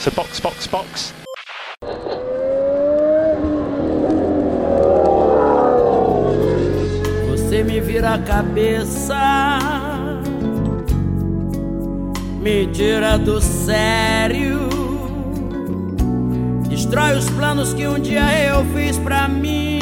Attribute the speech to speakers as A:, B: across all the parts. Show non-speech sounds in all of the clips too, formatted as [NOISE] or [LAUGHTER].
A: So box, box, box.
B: Você me vira a cabeça, me tira do sério, destrói os planos que um dia eu fiz pra mim,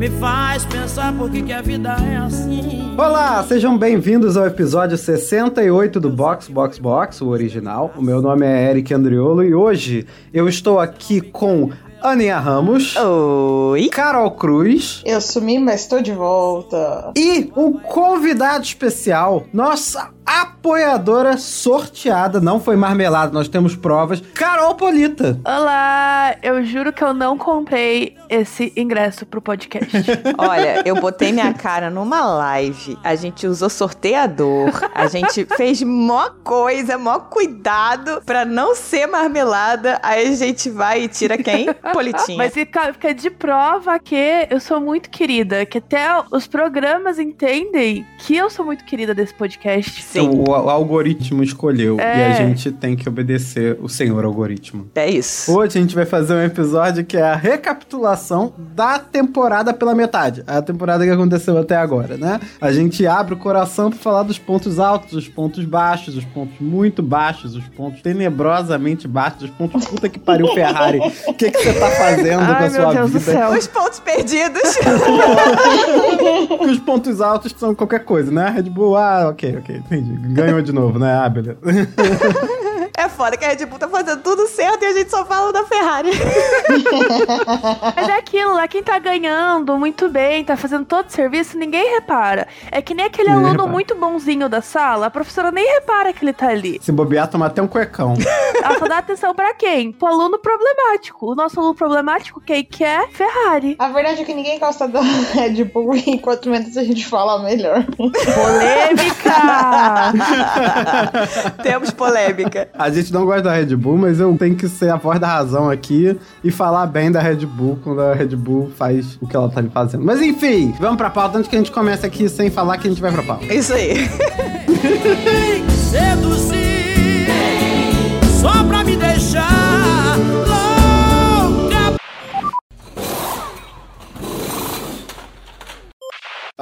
B: me faz pensar por que, que a vida é assim.
C: Olá, sejam bem-vindos ao episódio 68 do Box Box Box, o original. O meu nome é Eric Andriolo e hoje eu estou aqui com Aninha Ramos.
D: Oi.
C: Carol Cruz.
E: Eu sumi, mas estou de volta.
C: E um convidado especial, nossa apoiadora sorteada, não foi marmelada, nós temos provas, Carol Polita.
F: Olá, eu juro que eu não comprei esse ingresso pro podcast. [LAUGHS]
D: Olha, eu botei minha cara numa live, a gente usou sorteador, a gente fez mó coisa, mó cuidado pra não ser marmelada, aí a gente vai e tira quem? Politinha.
F: Mas fica, fica de prova que eu sou muito querida, que até os programas entendem que eu sou muito querida desse podcast.
C: Sim. O, o algoritmo escolheu é. e a gente tem que obedecer o senhor algoritmo.
D: É isso.
C: Hoje a gente vai fazer um episódio que é a recapitulação da temporada pela metade. A temporada que aconteceu até agora, né? A gente abre o coração para falar dos pontos altos, os pontos baixos, os pontos muito baixos, os pontos tenebrosamente baixos, os pontos puta que pariu Ferrari. O que, que você tá fazendo
F: Ai,
C: com a sua
F: Deus
C: vida?
D: Os pontos perdidos. [LAUGHS]
C: os pontos altos são qualquer coisa, né? Red Bull, ah, ok, ok, entendi. Ganhou de novo, né? Ah, beleza.
D: É foda que a Red Bull tá fazendo tudo certo e a gente só fala da Ferrari. [LAUGHS]
F: Mas é aquilo, lá quem tá ganhando muito bem, tá fazendo todo o serviço, ninguém repara. É que nem aquele
C: Ninguém
F: aluno
C: repara.
F: muito bonzinho da sala, a professora nem repara que ele tá ali.
C: Se bobear, toma até um cuecão.
F: Ela só dá atenção pra quem? Pro aluno problemático. O nosso aluno problemático, quem que é? Ferrari.
E: A verdade é que ninguém gosta da Red Bull [LAUGHS] e quanto menos a gente fala, melhor.
F: Polêmica! [LAUGHS]
D: Temos polêmica.
C: A gente não gosta da Red Bull, mas eu tenho que ser a voz da razão aqui e falar bem da Red Bull quando a Red Bull faz o que ela tá fazendo. Mas enfim, vamos pra pauta antes que a gente comece aqui sem falar que a gente vai pra pauta.
D: Isso aí. [LAUGHS]
B: Seduzir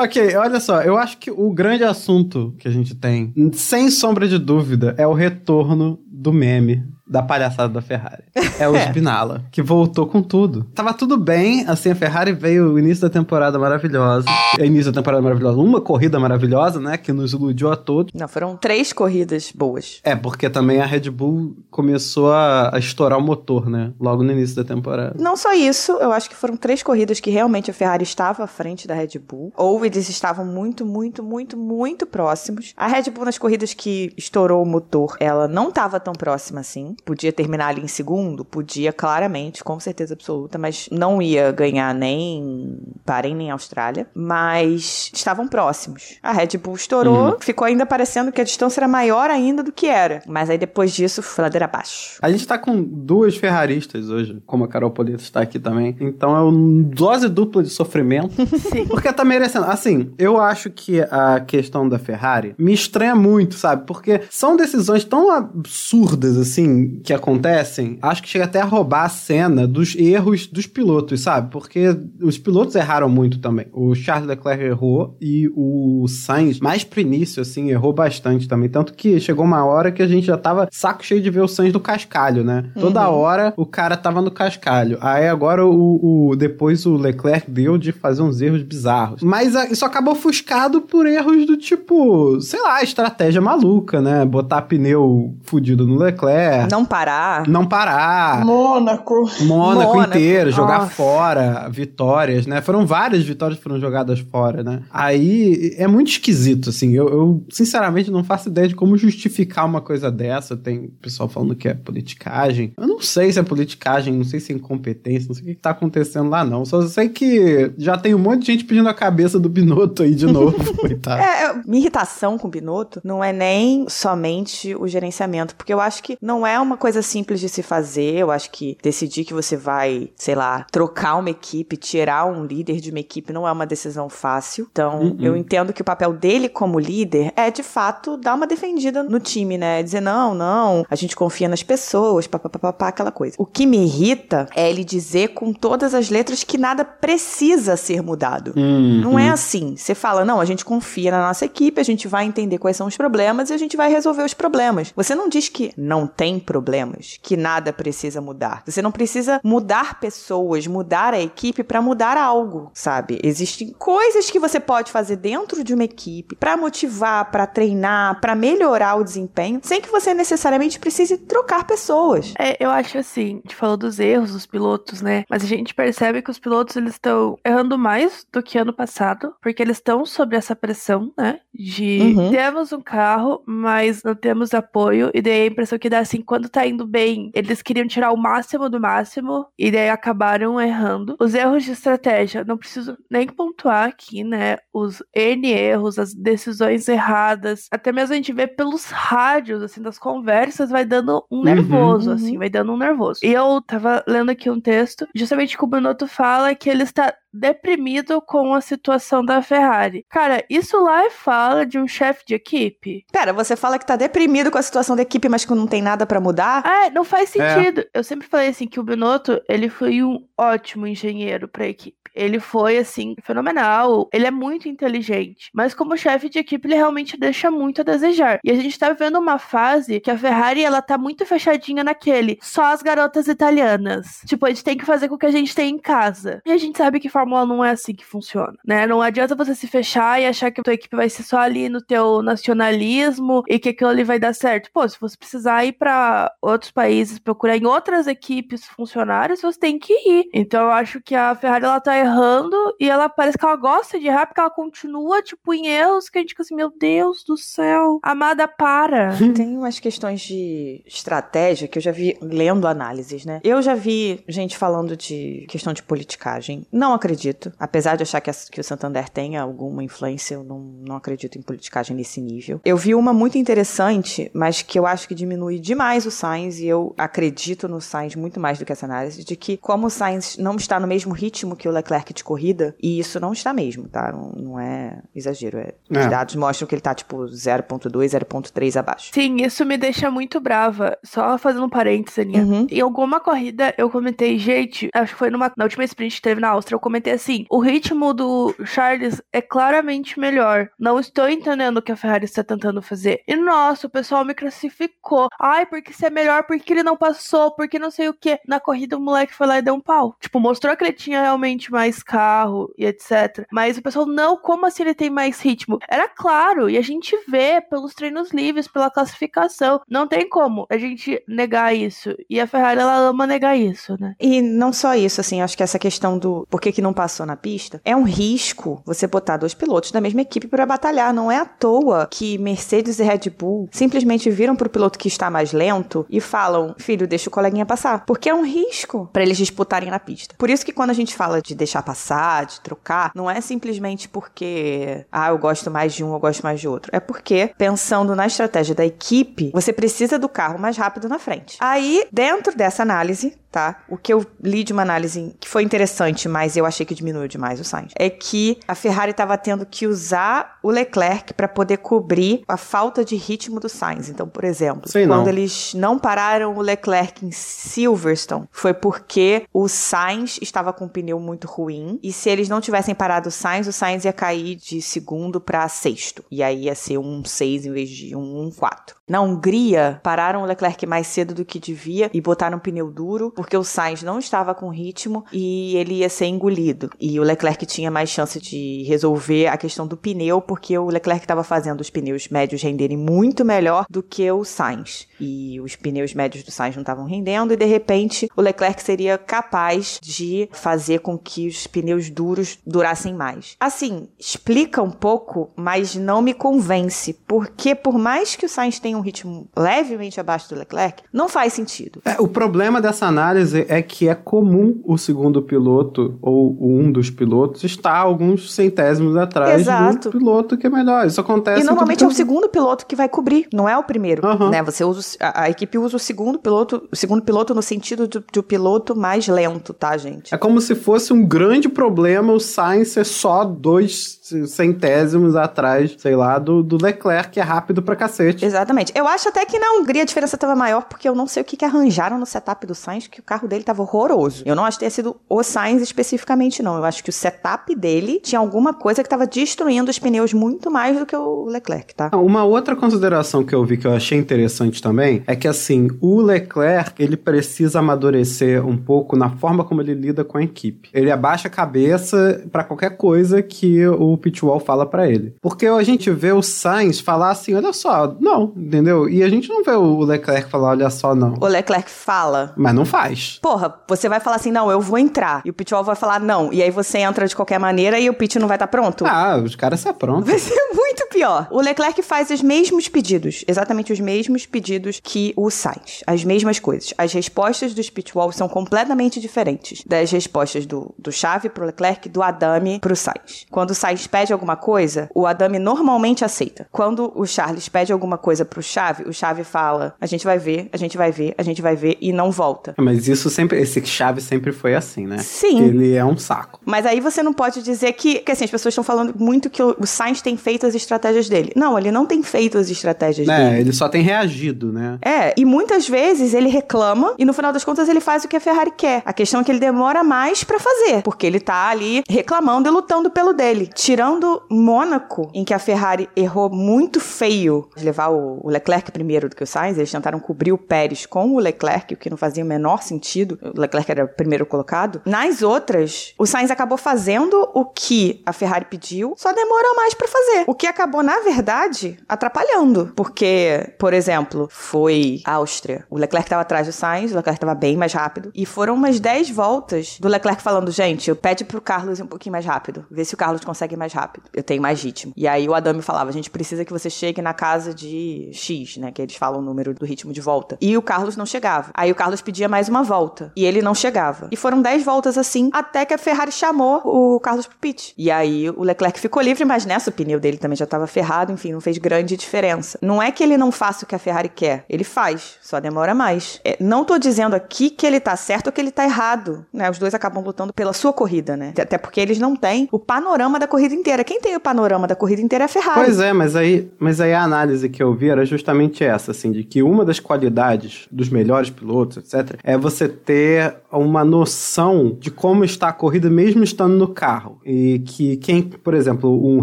C: Ok, olha só, eu acho que o grande assunto que a gente tem, sem sombra de dúvida, é o retorno do meme da palhaçada da Ferrari. É o Spinala, que voltou com tudo. Tava tudo bem, assim, a Ferrari veio o início da temporada maravilhosa. É início da temporada maravilhosa, uma corrida maravilhosa, né, que nos iludiu a todos.
D: Não, foram três corridas boas.
C: É, porque também a Red Bull começou a, a estourar o motor, né, logo no início da temporada.
D: Não só isso, eu acho que foram três corridas que realmente a Ferrari estava à frente da Red Bull. Ou eles estavam muito, muito, muito, muito próximos. A Red Bull, nas corridas que estourou o motor, ela não estava tão próxima assim. Podia terminar ali em segundo? Podia, claramente, com certeza absoluta, mas não ia ganhar nem Bahrein nem Austrália. Mas estavam próximos. A Red Bull estourou, ficou ainda parecendo que a distância era maior ainda do que era. Mas aí depois disso, foi ladeira abaixo.
C: A gente tá com duas ferraristas hoje, como a Carol Polito está aqui também. Então é uma dose dupla de sofrimento. [LAUGHS]
F: Sim.
C: Porque tá merecendo. Assim, eu acho que a questão da Ferrari me estranha muito, sabe? Porque são decisões tão absurdas, assim, que acontecem. Acho que chega até a roubar a cena dos erros dos pilotos, sabe? Porque os pilotos erraram muito também. O Charles Leclerc errou e o Sainz, mais pro início, assim, errou bastante também. Tanto que chegou uma hora que a gente já tava saco cheio de ver o Sainz do cascalho, né? Toda hora o cara tava no cascalho. Aí agora o, o- depois o Leclerc deu de fazer uns erros bizarros. Mas a- isso acabou ofuscado por erros do tipo, sei lá, estratégia maluca, né? Botar pneu fudido no Leclerc.
D: Não parar.
C: Não parar.
E: Mônaco.
C: Mônaco,
D: Mônaco.
C: inteiro, jogar
F: Nossa.
C: fora vitórias, né? Foram várias vitórias que foram jogadas fora, né? Aí é muito esquisito, assim. Eu, eu, sinceramente não faço ideia de como justificar uma coisa dessa. Tem pessoal falando que é politicagem. Eu não sei se é politicagem, não sei se é incompetência, não sei o que, que tá acontecendo lá, não. Só sei que já tem um monte de gente pedindo a cabeça do Binotto aí de [LAUGHS] novo, coitado.
D: É, é, minha irritação com o Binotto não é nem somente o gerenciamento, porque eu acho que não é uma coisa simples de se fazer. Eu acho que decidir que você vai, sei lá, trocar uma equipe, tirar um líder de uma equipe não é uma decisão fácil. Então,
C: Uhum.
D: eu entendo que o papel dele como líder é, de fato, dar uma defendida no time, né? Dizer, não, não, a gente confia nas pessoas, papapá, aquela coisa. O que me irrita é ele dizer com todas as letras que nada precisa ser mudado.
C: Uhum.
D: Não é assim. Você fala, não, a gente confia na nossa equipe, a gente vai entender quais são os problemas e a gente vai resolver os problemas. Você não diz que não tem problemas, que nada precisa mudar. Você não precisa mudar pessoas, mudar a equipe para mudar algo, sabe? Existem coisas que você pode fazer dentro de uma equipe para motivar, para treinar, para melhorar o desempenho, sem que você necessariamente precise trocar pessoas.
F: É, eu acho assim, a gente falou dos erros dos pilotos, né? Mas a gente percebe que os pilotos eles estão errando mais do que ano passado, porque eles estão sob essa pressão, né? De
D: Uhum.
F: temos um carro, mas não temos apoio, e daí a impressão que dá assim, quando tá indo bem, eles queriam tirar o máximo do máximo, e daí acabaram errando. Os erros de estratégia, não preciso nem pontuar aqui, né? Os N erros, as decisões erradas, até mesmo a gente vê pelos rádios, assim, das conversas, vai dando um
C: Uhum.
F: nervoso,
D: Uhum.
F: assim, vai dando um nervoso. E eu tava lendo aqui um texto, justamente que o Bonotto fala que ele está deprimido com a situação da Ferrari. Cara, isso lá é fala de um chefe de equipe?
D: Pera, você fala que tá deprimido com a situação da equipe, mas que não tem nada para mudar?
F: Ah, não faz
C: É.
F: sentido. Eu sempre falei assim que o Binotto, ele foi um ótimo engenheiro pra equipe. Ele foi assim fenomenal, ele é muito inteligente, mas como chefe de equipe ele realmente deixa muito a desejar. E a gente tá vivendo uma fase que a Ferrari ela tá muito fechadinha naquele, só as garotas italianas. Tipo, a gente tem que fazer com o que a gente tem em casa. E a gente sabe que Fórmula 1 não é assim que funciona, né? Não adianta você se fechar e achar que a tua equipe vai ser só ali no teu nacionalismo e que aquilo ali vai dar certo. Pô, se você precisar ir pra outros países, procurar em outras equipes funcionários, você tem que ir. Então eu acho que a Ferrari ela tá errando e ela parece que ela gosta de errar porque ela continua, tipo, em erros que a gente fica assim, meu Deus do céu, amada, para. [LAUGHS]
D: Tem umas questões de estratégia que eu já vi lendo análises, né? Eu já vi gente falando de questão de politicagem. Não acredito. Apesar de achar que, a- que o Santander tenha alguma influência, eu não, não acredito em politicagem nesse nível. Eu vi uma muito interessante, mas que eu acho que diminui demais o Sainz, e eu acredito no Sainz muito mais do que essa análise, de que como o Sainz não está no mesmo ritmo que o Leclerc de corrida, e isso não está mesmo, tá? Não, não é exagero. É, Os
C: É.
D: dados mostram que ele tá tipo 0.2, 0.3 abaixo.
F: Sim, isso me deixa muito brava. Só fazendo um parênteses, Aninha.
D: Uhum.
F: Em alguma corrida eu comentei, gente, acho que foi numa, na última sprint que teve na Áustria, eu comentei assim: o ritmo do Charles é claramente melhor. Não estou entendendo o que a Ferrari está tentando fazer. E nossa, o pessoal me classificou. Ai, porque é melhor, porque ele não passou, porque não sei o que. Na corrida o moleque foi lá e deu um pau. Tipo, mostrou que ele tinha realmente mais carro e etc. Mas o pessoal, não, como assim ele tem mais ritmo? Era claro, e a gente vê pelos treinos livres, pela classificação. Não tem como a gente negar isso. E a Ferrari, ela ama negar isso, né?
D: E não só isso, assim, acho que essa questão do por que, que não passou na pista é um risco você botar dois pilotos da mesma equipe para batalhar. Não é à toa que Mercedes e Red Bull simplesmente viram pro piloto que está mais lento e falam: filho, deixa o coleguinha passar. Porque é um risco para eles disputarem na pista. Por isso que quando a gente fala de deixar passar, de trocar, não é simplesmente porque, ah, eu gosto mais de um, eu gosto mais de outro. É porque, pensando na estratégia da equipe, você precisa do carro mais rápido na frente. Aí, dentro dessa análise, tá? O que eu li de uma análise que foi interessante, mas eu achei que diminuiu demais o Sainz, é que a Ferrari estava tendo que usar o Leclerc para poder cobrir a falta de ritmo do Sainz. Então, por exemplo,
C: Sei não.
D: quando eles não pararam o Leclerc em Silverstone, foi porque o Sainz estava com um pneu muito ruim e se eles não tivessem parado o Sainz, o Sainz ia cair de segundo para sexto. E aí ia ser um 6 em vez de um 4. Na Hungria, pararam o Leclerc mais cedo do que devia e botaram um pneu duro, porque o Sainz não estava com ritmo e ele ia ser engolido. E o Leclerc tinha mais chance de resolver a questão do pneu, porque o Leclerc estava fazendo os pneus médios renderem muito melhor do que o Sainz. E os pneus médios do Sainz não estavam rendendo, e de repente o Leclerc seria capaz de fazer com que os pneus duros durassem mais. Assim, explica um pouco, mas não me convence, porque por mais que o Sainz tenha um ritmo levemente abaixo do Leclerc, não faz sentido.
C: É, o problema dessa análise análise é que é comum o segundo piloto ou um dos pilotos estar alguns centésimos atrás
D: Exato.
C: do piloto que é melhor. Isso acontece.
D: E normalmente é o segundo piloto que vai cobrir, não é o primeiro,
C: Aham.
D: né? Você usa a, a equipe usa o segundo piloto, o segundo piloto no sentido do, do piloto mais lento, tá, gente?
C: É como se fosse um grande problema o Sainz ser só dois centésimos atrás, sei lá, do, do Leclerc, que é rápido pra cacete.
D: Exatamente. Eu acho até que na Hungria a diferença estava maior, porque eu não sei o que, que arranjaram no setup do Sainz, que o carro dele estava horroroso. Eu não acho que tenha sido o Sainz especificamente, não. Eu acho que o setup dele tinha alguma coisa que estava destruindo os pneus muito mais do que o Leclerc, tá?
C: Uma outra consideração que eu vi que eu achei interessante também é que assim, o Leclerc, ele precisa amadurecer um pouco na forma como ele lida com a equipe. Ele abaixa a cabeça pra qualquer coisa que o Pitwall fala pra ele. Porque a gente vê o Sainz falar assim, olha só, não, entendeu? E a gente não vê o Leclerc falar, olha só, não.
D: O Leclerc fala.
C: Mas não faz.
D: Porra, você vai falar assim, não, eu vou entrar. E o Pitwall vai falar não. E aí você entra de qualquer maneira e o Pit não vai estar pronto.
C: Ah, os caras se aprontam.
D: Vai ser muito pior. O Leclerc faz os mesmos pedidos, exatamente os mesmos pedidos que o Sainz. As mesmas coisas. As respostas dos pitwalls são completamente diferentes das respostas do, do Chave pro Leclerc, do Adame pro Sainz. Quando o Sainz pede alguma coisa, o Adame normalmente aceita. Quando o Charles pede alguma coisa pro Chave, o Chave fala: a gente vai ver, a gente vai ver, a gente vai ver e não volta.
C: Mas isso sempre, esse chave sempre foi assim, né?
D: Sim.
C: Ele é um saco.
D: Mas aí você não pode dizer que, que assim, as pessoas estão falando muito que o, o Sainz tem feito as estratégias dele. Não, ele não tem feito as estratégias
C: É,
D: dele.
C: ele só tem reagido, né?
D: É, e muitas vezes ele reclama e no final das contas ele faz o que a Ferrari quer. A questão é que ele demora mais pra fazer, porque ele tá ali reclamando e lutando pelo dele. Tirando Mônaco, em que a Ferrari errou muito feio de levar o Leclerc primeiro do que o Sainz, eles tentaram cobrir o Pérez com o Leclerc, o que não fazia o menor sentido. O Leclerc era o primeiro colocado. Nas outras, o Sainz acabou fazendo o que a Ferrari pediu, só demorou mais pra fazer. O que acabou, na verdade, atrapalhando. Porque, por exemplo, foi Áustria. O Leclerc estava atrás do Sainz, o Leclerc estava bem mais rápido. E foram umas 10 voltas do Leclerc falando: gente, eu pede pro Carlos um pouquinho mais rápido. Vê se o Carlos consegue mais rápido. Eu tenho mais ritmo. E aí o Adame falava: a gente precisa que você chegue na casa de X, né? Que eles falam o número do ritmo de volta. E o Carlos não chegava. Aí o Carlos pedia mais uma volta. E ele não chegava. E foram 10 voltas assim, até que a Ferrari chamou o Carlos pro pit. E aí o Leclerc ficou livre, mas nessa o pneu dele também já estava ferrado, enfim, não fez grande diferença. Não é que ele não faça o que a Ferrari quer, ele faz, só demora mais. É, não tô dizendo aqui que ele tá certo ou que ele tá errado, né? Os dois acabam lutando pela sua corrida, né? Até porque eles não têm o panorama da corrida inteira. Quem tem o panorama da corrida inteira é a Ferrari.
C: Pois é, mas aí, mas aí a análise que eu vi era justamente essa, assim, de que uma das qualidades dos melhores pilotos, etc., é você ter uma noção de como está a corrida mesmo estando no carro. E que quem, por exemplo, um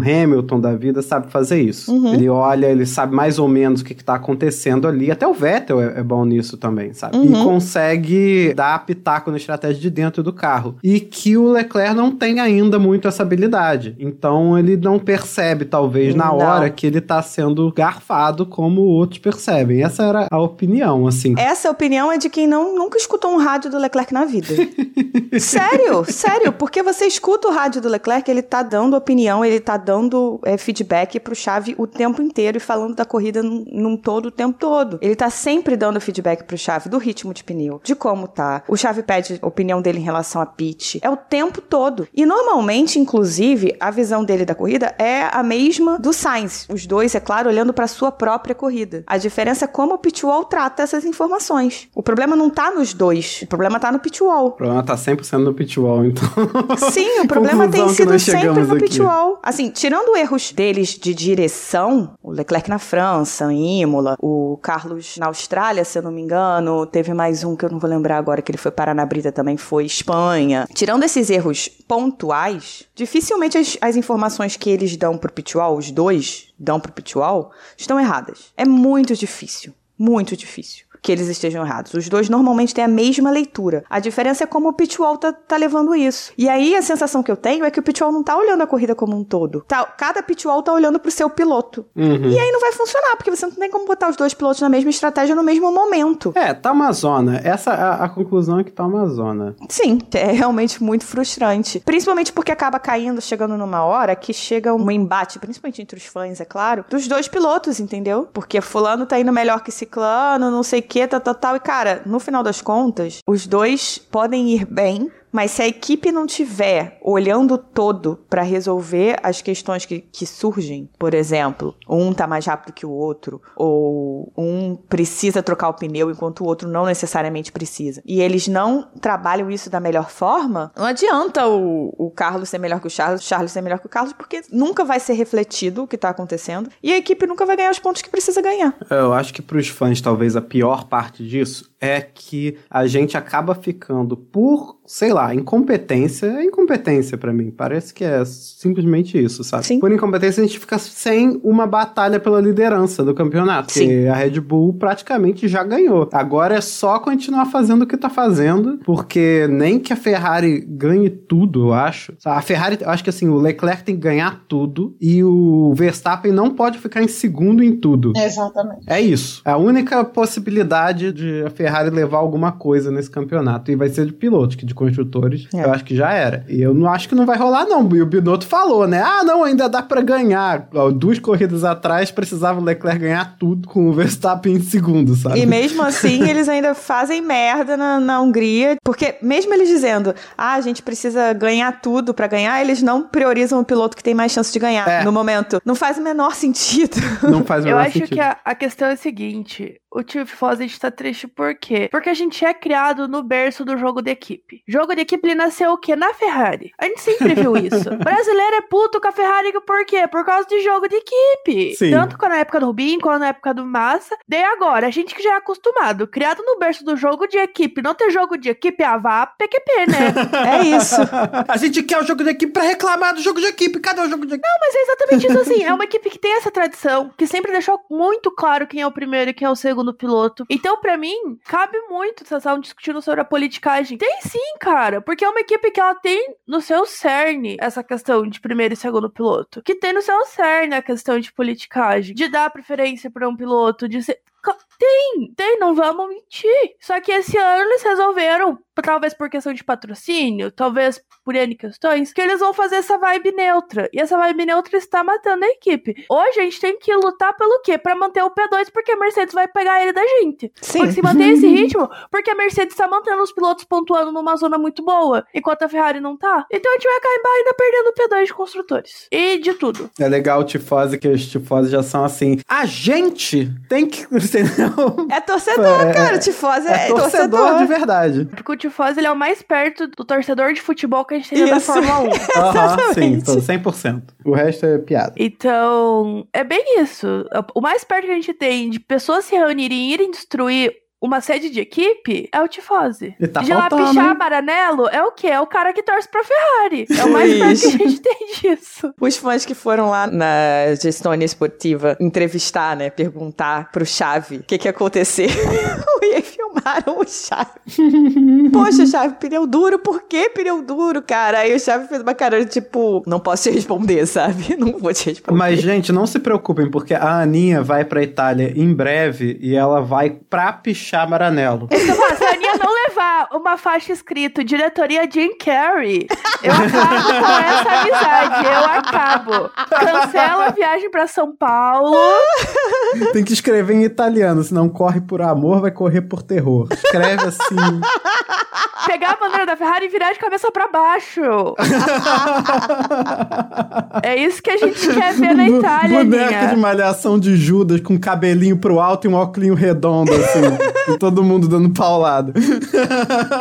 C: Hamilton da vida sabe fazer isso. Ele olha, ele sabe mais ou menos o que está acontecendo ali. Até o Vettel é, é bom nisso também, sabe? E consegue dar pitaco na estratégia de dentro do carro. E que o Leclerc não tem ainda muito essa habilidade. Então ele não percebe, talvez, na
D: Não.
C: hora que ele tá sendo garfado como outros percebem. Essa era a opinião, assim.
D: Essa opinião é de quem não, nunca escutou um rádio do Leclerc na vida. [LAUGHS] sério, sério, porque você escuta o rádio do Leclerc, ele tá dando opinião, ele tá dando é, feedback pro Chave o tempo inteiro e falando da corrida num, num todo o tempo todo. Ele tá sempre dando feedback pro Chave do ritmo de pneu, de como tá. O Chave pede a opinião dele em relação a pitch. É o tempo todo. E normalmente, inclusive, a visão dele da corrida é a mesma do Sainz. Os dois, é claro, olhando pra sua própria corrida. A diferença é como o pitwall trata essas informações. O problema não tá nos dois, o problema tá no pitwall.
C: O problema tá sempre sendo no pitwall, então.
D: Sim, o [LAUGHS] problema tem sido sempre no pitwall. Assim, tirando erros deles de direção, o Leclerc na França, em Imola, o Carlos na Austrália, se eu não me engano, teve mais um que eu não vou lembrar agora, que ele foi parar na Brita também, foi Espanha. Tirando esses erros pontuais, dificilmente as, as informações que eles dão pro pitwall, os dois dão pro pitwall, estão erradas. É muito difícil, muito difícil que eles estejam errados. Os dois normalmente têm a mesma leitura. A diferença é como o Pitwall tá, tá levando isso. E aí a sensação que eu tenho é que o Pitwall não tá olhando a corrida como um todo. Tá, cada Pitwall tá olhando pro seu piloto.
C: Uhum.
D: E aí não vai funcionar, porque você não tem como botar os dois pilotos na mesma estratégia no mesmo momento.
C: É, tá uma zona. Essa a, a conclusão é que tá uma zona.
D: Sim, é realmente muito frustrante. Principalmente porque acaba caindo, chegando numa hora que chega um embate, principalmente entre os fãs, é claro, dos dois pilotos, entendeu? Porque fulano tá indo melhor que ciclano, não sei o que, tal, tal, tal. E, cara, no final das contas, os dois podem ir bem, mas se a equipe não tiver olhando todo para resolver as questões que, que surgem, por exemplo, um tá mais rápido que o outro, ou um precisa trocar o pneu enquanto o outro não necessariamente precisa, e eles não trabalham isso da melhor forma, não adianta o, o Carlos ser melhor que o Charles, o Charles ser melhor que o Carlos, porque nunca vai ser refletido o que tá acontecendo, e a equipe nunca vai ganhar os pontos que precisa ganhar.
C: Eu acho que pros fãs, talvez a pior parte disso é que a gente acaba ficando por, sei lá, incompetência. É incompetência para mim. Parece que é simplesmente isso, sabe?
D: Sim.
C: Por incompetência, a gente fica sem uma batalha pela liderança do campeonato.
D: Sim.
C: Porque a Red Bull praticamente já ganhou. Agora é só continuar fazendo o que tá fazendo, porque nem que a Ferrari ganhe tudo, eu acho. A Ferrari, eu acho que assim, o Leclerc tem que ganhar tudo e o Verstappen não pode ficar em segundo em tudo.
E: Exatamente.
C: É isso. É a única possibilidade de a Ferrari levar alguma coisa nesse campeonato. E vai ser de pilotos, que de construtores,
D: É.
C: eu acho que já era. E eu não acho que não vai rolar, não. E o Binotto falou, né? Ah, não, ainda dá pra ganhar. Duas corridas atrás precisava o Leclerc ganhar tudo com o Verstappen em segundo, sabe?
D: E mesmo assim, [LAUGHS] eles ainda fazem merda na, na Hungria, porque mesmo eles dizendo, ah, a gente precisa ganhar tudo pra ganhar, eles não priorizam o piloto que tem mais chance de ganhar
C: É.
D: no momento. Não faz o menor [LAUGHS] sentido.
C: Não faz o
F: Eu
C: menor
F: acho
C: sentido.
F: que a, a questão é a seguinte: o tio Fawcett tá triste por quê? Porque a gente é criado no berço do jogo de equipe. Jogo de equipe ele nasceu o quê? Na Ferrari. A gente sempre viu isso. [LAUGHS] Brasileiro é puto com a Ferrari por quê? Por causa de jogo de equipe.
C: Sim.
F: Tanto na época do Rubinho, quanto na época do Massa. Daí agora, a gente que já é acostumado, criado no berço do jogo de equipe, não ter jogo de equipe, ah, vá PQP, né? [LAUGHS]
D: É isso. [LAUGHS]
C: a gente quer o jogo de equipe pra reclamar do jogo de equipe. Cadê o jogo de equipe?
F: Mas é exatamente isso assim. É uma equipe que tem essa tradição, que sempre deixou muito claro quem é o primeiro e quem é o segundo piloto. Então, pra mim, cabe muito vocês estavam discutindo sobre a politicagem. Tem sim, cara. Porque é uma equipe que ela tem no seu cerne essa questão de primeiro e segundo piloto. Que tem no seu cerne a questão de politicagem. De dar preferência pra um piloto, de ser. Tem, tem, não vamos mentir. Só que esse ano eles resolveram, talvez por questão de patrocínio, talvez por N questões, que eles vão fazer essa vibe neutra. E essa vibe neutra está matando a equipe. Hoje a gente tem que lutar pelo quê? Pra manter o P2, porque a Mercedes vai pegar ele da gente.
D: Sim.
F: Porque se manter esse [LAUGHS] ritmo, porque a Mercedes está mantendo os pilotos pontuando numa zona muito boa, enquanto a Ferrari não tá. Então a gente vai acabar ainda perdendo o P2 de construtores. E de tudo.
C: É legal o tifose, que os tifoses já são assim. A gente tem que. [LAUGHS] Entendeu?
D: É torcedor,
C: É,
D: cara. O Tifose é,
C: É torcedor de verdade.
F: Porque o Tifosi ele é o mais perto do torcedor de futebol que a gente tem da. Fórmula 1. [LAUGHS]
C: Aham, sim,
D: Exatamente.
C: tô 100%. O resto é piada.
F: Então, é bem isso. O mais perto que a gente tem de pessoas se reunirem e irem destruir uma sede de equipe é o Tifose.
C: E tá
F: de lá
C: faltando,
F: pichar
C: hein?
F: Maranello é o quê? É o cara que torce pra Ferrari. É o mais perto que a gente tem disso.
D: Os fãs que foram lá na Gestônia Esportiva entrevistar, né? Perguntar pro Chave o que que ia acontecer. [LAUGHS] e aí filmaram o Chave. [LAUGHS] Poxa, Chave, pneu duro, por que pneu duro, cara? Aí o Chave fez uma cara de tipo, não posso te responder, [LAUGHS] sabe? Não vou te responder.
C: Mas, gente, não se preocupem, porque a Aninha vai pra Itália em breve e ela vai pra pichar Maranello.
F: Então, se a Aninha não levar uma faixa escrito diretoria Jim Carrey, eu acabo com essa amizade. Eu acabo. Cancela a viagem pra São Paulo.
C: Tem que escrever em italiano, senão corre por amor, vai correr por terror. Escreve assim.
F: Pegar a bandeira da Ferrari e virar de cabeça pra baixo. É isso que a gente [LAUGHS] quer ver na Itália,
C: Boneca de
F: Aninha.
C: malhação de Judas com cabelinho pro alto e um óculos redondo, assim. [LAUGHS] e todo mundo dando paulado.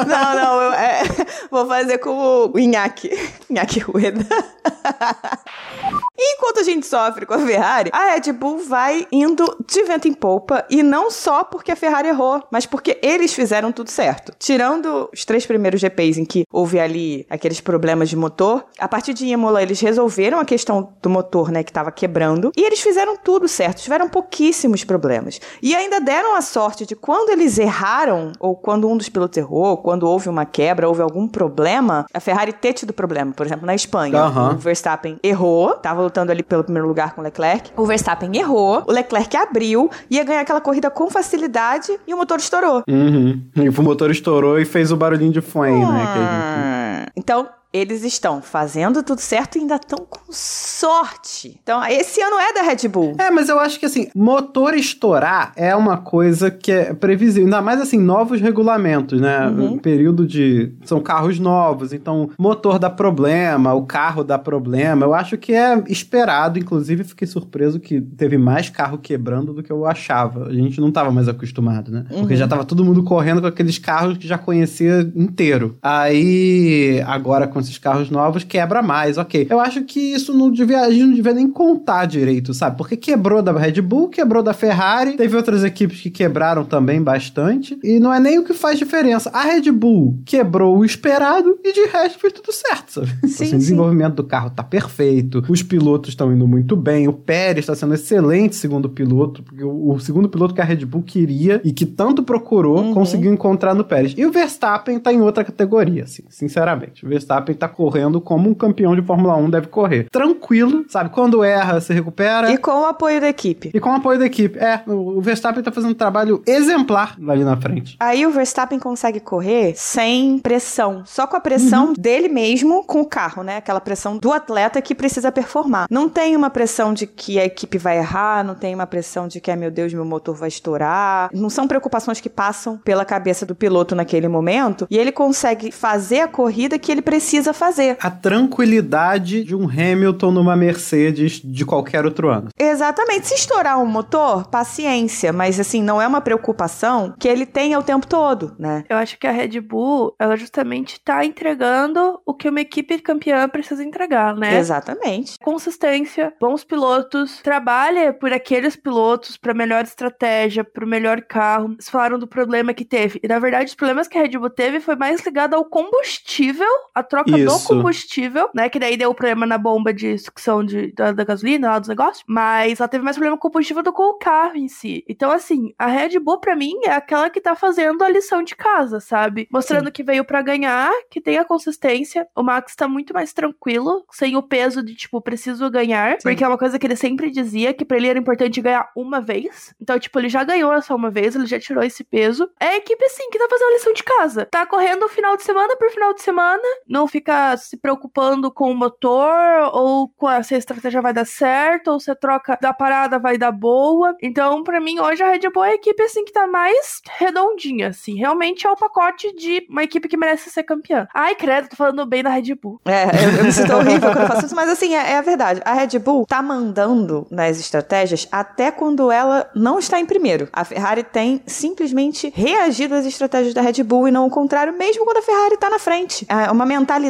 D: Não, não, eu é, vou fazer como o Inhaque. Inhaque Rueda. [LAUGHS] E Enquanto a gente sofre com a Ferrari, a Red Bull vai indo de vento em polpa e não só porque a Ferrari errou, mas porque eles fizeram tudo certo. Tirando os três primeiros GPs em que houve ali aqueles problemas de motor, a partir de Imola eles resolveram a questão do motor, né, que estava quebrando, e eles fizeram tudo certo, tiveram pouquíssimos problemas. E ainda deram a sorte de quando eles erraram, ou quando um dos pilotos errou, quando houve uma quebra, houve algum problema, a Ferrari ter tido problema. Por exemplo, na Espanha,
C: Aham.
D: o Verstappen errou, tava lutando ali pelo primeiro lugar com o Leclerc. O Verstappen errou, o Leclerc abriu, ia ganhar aquela corrida com facilidade e o motor estourou.
C: Uhum. [LAUGHS] E o motor estourou e fez o barulhinho de flame, né? gente-
D: Ah, Então, eles estão fazendo tudo certo e ainda estão com sorte. Então, esse ano é da Red Bull.
C: É, mas eu acho que assim, motor estourar é uma coisa que é previsível. Ainda mais assim, novos regulamentos, né?
D: Uhum.
C: Um período de. São carros novos, então motor dá problema, o carro dá problema. Eu acho que é esperado. Inclusive, fiquei surpreso que teve mais carro quebrando do que eu achava. A gente não tava mais acostumado, né? Porque
D: Uhum.
C: já tava todo mundo correndo com aqueles carros que já conhecia inteiro. Aí, agora com esses carros novos, quebra mais, ok. Eu acho que isso não devia, a gente não devia nem contar direito, sabe? Porque quebrou da Red Bull, quebrou da Ferrari, teve outras equipes que quebraram também bastante, e não é nem o que faz diferença. A Red Bull quebrou o esperado e de resto foi tudo certo, sabe?
D: Sim,
C: assim, o desenvolvimento do carro tá perfeito, os pilotos estão indo muito bem, o Pérez está sendo excelente segundo piloto, porque o, o segundo piloto que a Red Bull queria e que tanto procurou,
D: Uhum.
C: conseguiu encontrar no Pérez. E o Verstappen tá em outra categoria, assim, sinceramente. O Verstappen tá correndo como um campeão de Fórmula 1 deve correr. Tranquilo, sabe? Quando erra, se recupera.
D: E com o apoio da equipe.
C: E com o apoio da equipe. É, o Verstappen tá fazendo um trabalho exemplar ali na frente.
D: Aí o Verstappen consegue correr sem pressão, só com a pressão dele mesmo com o carro, né? Aquela pressão do atleta que precisa performar. Não tem uma pressão de que a equipe vai errar, não tem uma pressão de que, ai meu Deus, meu motor vai estourar. Não são preocupações que passam pela cabeça do piloto naquele momento e ele consegue fazer a corrida que ele precisa fazer.
C: A tranquilidade de um Hamilton numa Mercedes de qualquer outro ano.
D: Exatamente. Se estourar um motor, paciência, mas assim, não é uma preocupação que ele tenha o tempo todo, né?
F: Eu acho que a Red Bull, ela justamente tá entregando o que uma equipe campeã precisa entregar, né?
D: Exatamente.
F: Consistência, bons pilotos, trabalha por aqueles pilotos para melhor estratégia, para o melhor carro. Eles falaram do problema que teve. E na verdade, os problemas que a Red Bull teve foi mais ligado ao combustível, a troca do
C: Isso.
F: combustível, né? Que daí deu problema na bomba de sucção de, da, da gasolina, lá dos negócios. Mas ela teve mais problema com o combustível do que com o carro em si. Então, assim, a Red Bull, pra mim, é aquela que tá fazendo a lição de casa, sabe? Mostrando que veio pra ganhar, que tem a consistência. O Max tá muito mais tranquilo, sem o peso de, tipo, preciso ganhar. Porque é uma coisa que ele sempre dizia, que pra ele era importante ganhar uma vez. Então, tipo, ele já ganhou essa uma vez, ele já tirou esse peso. É a equipe, assim, que tá fazendo a lição de casa. Tá correndo final de semana por final de semana, não fica se preocupando com o motor, ou com a, se a estratégia vai dar certo, ou se a troca da parada vai dar boa. Então, pra mim, hoje a Red Bull é a equipe, assim, que tá mais redondinha, assim. Realmente é o pacote de uma equipe que merece ser campeã. Ai, credo, tô falando bem da Red Bull.
D: É, eu, eu me sinto horrível quando eu faço isso, mas assim, é, é a verdade. A Red Bull tá mandando nas estratégias até quando ela não está em primeiro. A Ferrari tem simplesmente reagido às estratégias da Red Bull e não o contrário, mesmo quando a Ferrari tá na frente. É uma mentalidade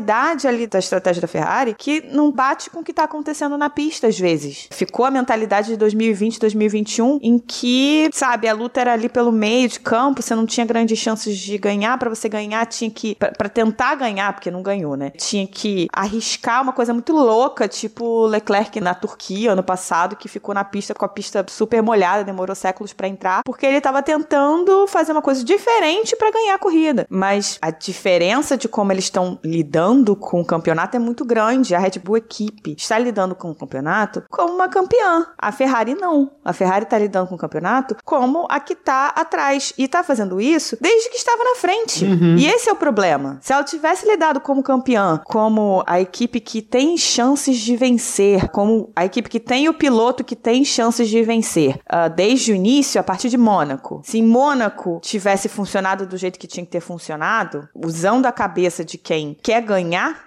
D: ali da estratégia da Ferrari que não bate com o que tá acontecendo na pista às vezes. Ficou a mentalidade de 2020, 2021 em que, sabe, a luta era ali pelo meio de campo, você não tinha grandes chances de ganhar, Pra você ganhar tinha que pra tentar ganhar, porque não ganhou, né? Tinha que arriscar uma coisa muito louca, tipo Leclerc na Turquia ano passado, que ficou na pista com a pista super molhada, demorou séculos pra entrar, porque ele tava tentando fazer uma coisa diferente pra ganhar a corrida. Mas a diferença de como eles estão lidando com o campeonato é muito grande. A Red Bull equipe está lidando com o campeonato como uma campeã. A Ferrari não. A Ferrari tá lidando com o campeonato como a que tá atrás e tá fazendo isso desde que estava na frente. E esse é o problema. Se ela tivesse lidado como campeã, como a equipe que tem chances de vencer, como a equipe que tem o piloto que tem chances de vencer, ah, desde o início, a partir de Mônaco. Se Mônaco tivesse funcionado do jeito que tinha que ter funcionado, usando a cabeça de quem quer ganhar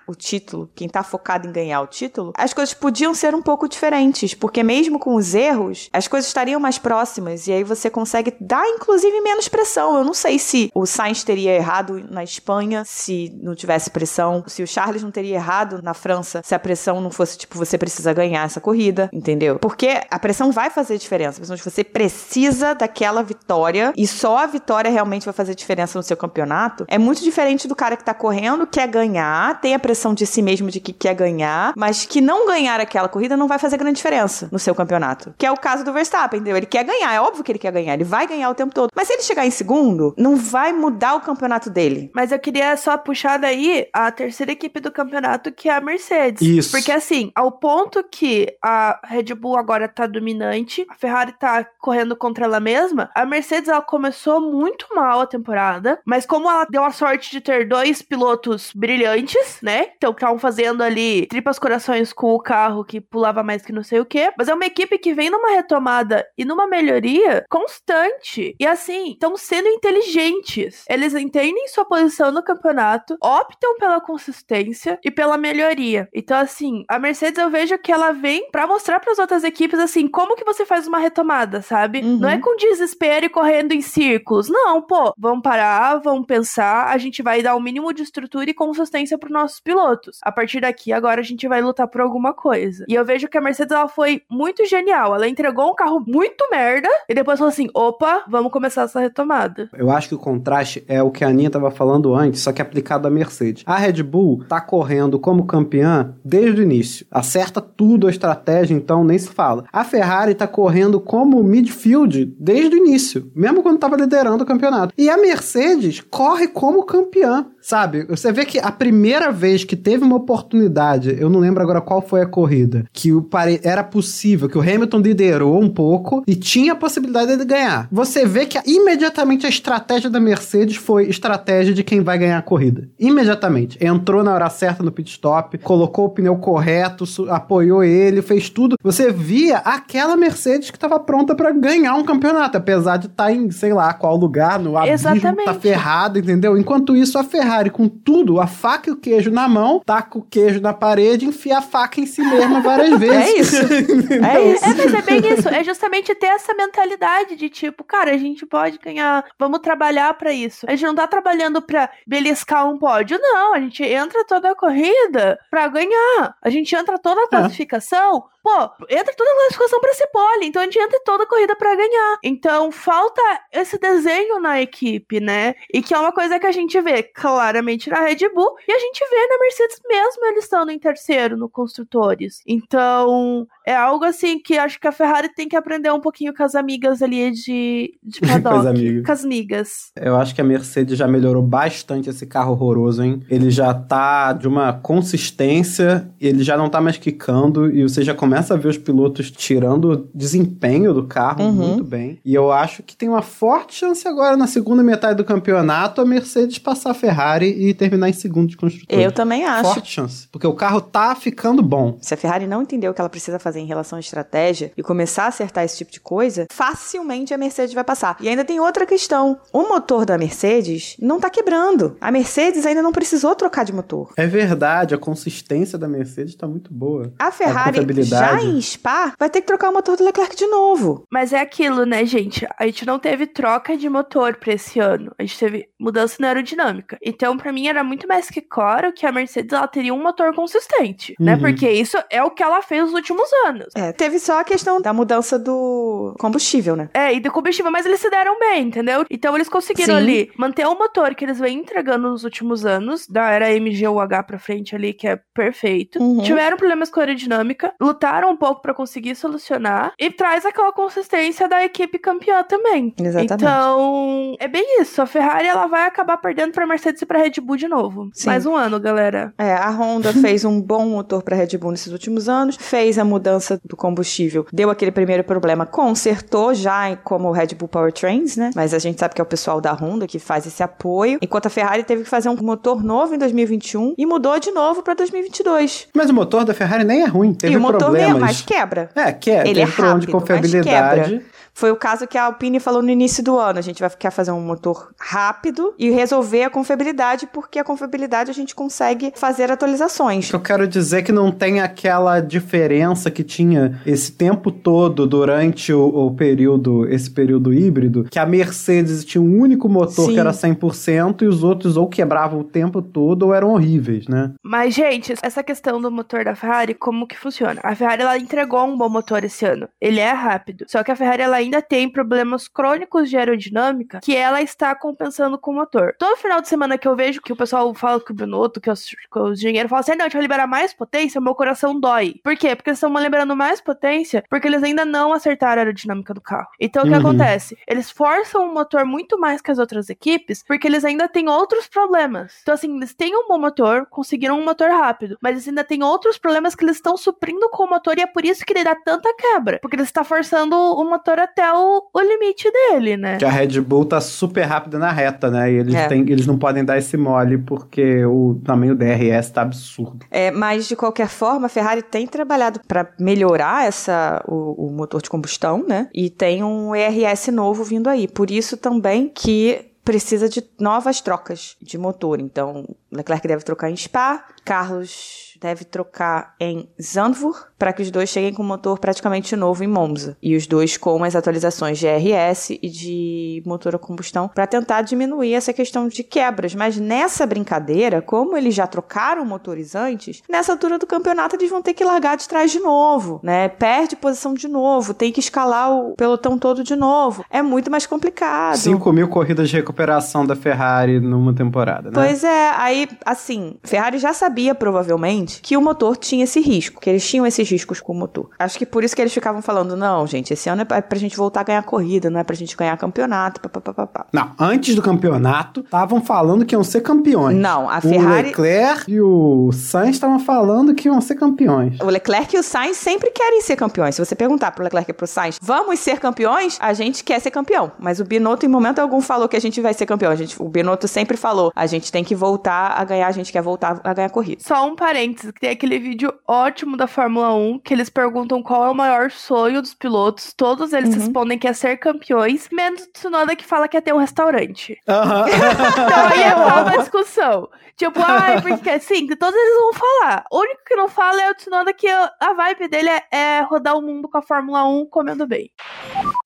D: o título, quem tá focado em ganhar o título, as coisas podiam ser um pouco diferentes, porque mesmo com os erros, as coisas estariam mais próximas e aí você consegue dar inclusive menos pressão. Eu não sei se o Sainz teria errado na Espanha se não tivesse pressão, se o Charles não teria errado na França se a pressão não fosse tipo você precisa ganhar essa corrida, entendeu? Porque a pressão vai fazer diferença, principalmente você precisa daquela vitória e só a vitória realmente vai fazer diferença no seu campeonato. É muito diferente do cara que tá correndo, quer ganhar, tem a pressão de si mesmo de que quer ganhar, mas que não ganhar aquela corrida não vai fazer grande diferença no seu campeonato. Que é o caso do Verstappen, entendeu? Ele quer ganhar, é óbvio que ele quer ganhar, ele vai ganhar o tempo todo. Mas se ele chegar em segundo, não vai mudar o campeonato dele.
F: Mas eu queria só puxar daí a terceira equipe do campeonato, que é a Mercedes.
C: Isso.
F: Porque assim, ao ponto que a Red Bull agora tá dominante, a Ferrari tá correndo contra ela mesma, a Mercedes ela começou muito mal a temporada, mas como ela deu a sorte de ter dois pilotos brilhantes, iniciantes, né? Então, estavam fazendo ali tripas corações com o carro que pulava mais que não sei o quê. Mas é uma equipe que vem numa retomada e numa melhoria constante. E assim, estão sendo inteligentes. Eles entendem sua posição no campeonato, optam pela consistência e pela melhoria. Então, assim, a Mercedes eu vejo que ela vem para mostrar para as outras equipes assim, como que você faz uma retomada, sabe?
D: Uhum.
F: Não é com desespero e correndo em círculos. Não, pô, vamos parar, vamos pensar, a gente vai dar o mínimo de estrutura e consistência para nossos pilotos. A partir daqui, agora a gente vai lutar por alguma coisa. E eu vejo que a Mercedes ela foi muito genial. Ela entregou um carro muito merda e depois falou assim: opa, vamos começar essa retomada.
C: Eu acho que o contraste é o que a Aninha tava falando antes, só que aplicado à Mercedes. A Red Bull tá correndo como campeã desde o início. Acerta tudo a estratégia, então nem se fala. A Ferrari tá correndo como midfield desde o início, mesmo quando tava liderando o campeonato. E a Mercedes corre como campeã. Sabe, você vê que a primeira vez que teve uma oportunidade, eu não lembro agora qual foi a corrida, que o pare... era possível, que o Hamilton liderou um pouco e tinha a possibilidade de ganhar. Você vê que imediatamente a estratégia da Mercedes foi estratégia de quem vai ganhar a corrida. Imediatamente. Entrou na hora certa no pit stop, colocou o pneu correto, apoiou ele, fez tudo. Você via aquela Mercedes que estava pronta para ganhar um campeonato, apesar de estar tá em, sei lá, qual lugar, no abismo, tá
F: Exatamente.
C: tá ferrado, entendeu? Enquanto isso, a Ferrari com tudo, a faca e o queijo na mão, taca o queijo na parede e enfia a faca em si mesma várias [LAUGHS] vezes.
D: É isso. [LAUGHS] É isso.
F: É, mas é bem isso. É justamente ter essa mentalidade de tipo, cara, a gente pode ganhar, vamos trabalhar para isso. A gente não tá trabalhando pra beliscar um pódio, não. A gente entra toda a corrida pra ganhar. A gente entra toda a classificação pô, entra toda a classificação pra ser pole, então a gente entra toda a corrida pra ganhar. Então falta esse desenho na equipe, né? E que é uma coisa que a gente vê claramente na Red Bull e a gente vê na Mercedes mesmo eles estando em terceiro no construtores. Então é algo assim que acho que a Ferrari tem que aprender um pouquinho com as amigas ali de, de paddock. [LAUGHS]
C: com as amigas.
F: Com as migas.
C: Eu acho que a Mercedes já melhorou bastante esse carro horroroso, hein? Ele já tá de uma consistência, ele já não tá mais quicando e você já começa a ver os pilotos tirando desempenho do carro
D: Uhum.
C: muito bem. E eu acho que tem uma forte chance agora na segunda metade do campeonato a Mercedes passar a Ferrari e terminar em segundo de construtores.
D: Eu também acho.
C: Forte chance. Porque o carro tá ficando bom.
D: Se a Ferrari não entendeu o que ela precisa fazer em relação à estratégia e começar a acertar esse tipo de coisa, facilmente a Mercedes vai passar. E ainda tem outra questão. O motor da Mercedes não tá quebrando. A Mercedes ainda não precisou trocar de motor.
C: É verdade, a consistência da Mercedes tá muito boa.
D: A Ferrari, já
C: confiabilidade.
D: em Spa, vai ter que trocar o motor do Leclerc de novo.
F: Mas é aquilo, né, gente? A gente não teve troca de motor pra esse ano. A gente teve mudança na aerodinâmica. Então, pra mim, era muito mais que claro que a Mercedes ela teria um motor consistente, né?
C: Uhum.
F: Porque isso é o que ela fez nos últimos anos.
D: É, teve só a questão da mudança do combustível, né?
F: É, e do combustível, mas eles se deram bem, entendeu? Então eles conseguiram
D: Sim.
F: ali manter o motor que eles vêm entregando nos últimos anos, da era MGUH pra frente ali, que é perfeito.
D: Uhum.
F: Tiveram problemas com a aerodinâmica, lutaram um pouco pra conseguir solucionar e traz aquela consistência da equipe campeã também.
D: Exatamente.
F: Então, é bem isso. A Ferrari ela vai acabar perdendo pra Mercedes e pra Red Bull de novo.
D: Sim.
F: Mais um ano, galera.
D: É, a Honda [LAUGHS] fez um bom motor para Red Bull nesses últimos anos, fez a mudança do combustível, deu aquele primeiro problema, consertou já como Red Bull Powertrains, né? Mas a gente sabe que é o pessoal da Honda que faz esse apoio, enquanto a Ferrari teve que fazer um motor novo em 2021 e mudou de novo para 2022.
C: Mas o motor da Ferrari nem é ruim, teve
D: e o motor
C: problemas.
D: mesmo, mas quebra.
C: É, que é,
D: Ele é
C: problema de
D: rápido, mas
C: confiabilidade.
D: quebra. Foi o caso que a Alpine falou no início do ano. A gente vai querer fazer um motor rápido e resolver a confiabilidade, porque a confiabilidade a gente consegue fazer atualizações.
C: Eu quero dizer é que não tem aquela diferença que tinha esse tempo todo durante o, o período, esse período híbrido, que a Mercedes tinha um único motor
D: Sim.
C: que era 100% e os outros ou quebravam o tempo todo ou eram horríveis, né?
F: Mas, gente, essa questão do motor da Ferrari, como que funciona? A Ferrari, ela entregou um bom motor esse ano. Ele é rápido. Só que a Ferrari, ela ainda tem problemas crônicos de aerodinâmica que ela está compensando com o motor. Todo final de semana que eu vejo que o pessoal fala que o Binotto, que os, que os engenheiros falam assim, "Ah, não, a gente vai liberar mais potência, meu coração dói. Por quê? Porque eles estão liberando mais potência porque eles ainda não acertaram a aerodinâmica do carro. Então, o que
C: Uhum.
F: acontece? Eles forçam o motor muito mais que as outras equipes porque eles ainda têm outros problemas. Então, assim, eles têm um bom motor, conseguiram um motor rápido, mas eles ainda têm outros problemas que eles estão suprindo com o motor e é por isso que ele dá tanta quebra. Porque ele está forçando o motor a até o, o limite dele, né?
C: Que a Red Bull tá super rápida na reta, né? E eles,
D: É.
C: têm- eles não podem dar esse mole porque o tamanho do DRS tá absurdo.
D: É, mas de qualquer forma, a Ferrari tem trabalhado para melhorar essa o, o motor de combustão, né? E tem um ERS novo vindo aí. Por isso também que precisa de novas trocas de motor. Então, Leclerc deve trocar em Spa, Carlos deve trocar em Zandvoort para que os dois cheguem com motor praticamente novo em Monza e os dois com as atualizações de ERS e de motor a combustão para tentar diminuir essa questão de quebras. Mas nessa brincadeira, como eles já trocaram motores antes, nessa altura do campeonato eles vão ter que largar de trás de novo, né? Perde posição de novo, tem que escalar o pelotão todo de novo. É muito mais complicado.
C: 5 mil corridas de recuperação da Ferrari numa temporada, né?
D: Pois é, aí, assim, Ferrari já sabia provavelmente que o motor tinha esse risco, que eles tinham esses riscos com o motor. Acho que por isso que eles ficavam falando: não, gente, esse ano é pra pra gente voltar a ganhar corrida, não é pra gente ganhar campeonato, papapá.
C: Não, antes do campeonato, estavam falando que iam ser campeões.
D: Não, a
C: O
D: Ferrari.
C: Leclerc e o Sainz estavam falando que iam ser campeões.
D: O Leclerc e o Sainz sempre querem ser campeões. Se você perguntar pro Leclerc e pro Sainz, vamos ser campeões? A gente quer ser campeão. Mas o Binotto, em momento algum, falou que a gente vai ser campeão. A gente, o Binotto sempre falou: a gente tem que voltar a ganhar, a gente quer voltar a ganhar corrida.
F: Só um parênteses, que tem aquele vídeo ótimo da Fórmula 1, que eles perguntam qual é o maior sonho dos pilotos. Todos eles
D: Uhum.
F: respondem que é ser campeões, menos o Tsunoda que fala que é ter um restaurante.
C: Aham. [LAUGHS]
F: Então aí é uma [LAUGHS] discussão. Tipo, ai, porque assim, que todos eles vão falar. O único que não fala é o Tsunoda, que a vibe dele é, é rodar o mundo com a Fórmula 1 comendo bem.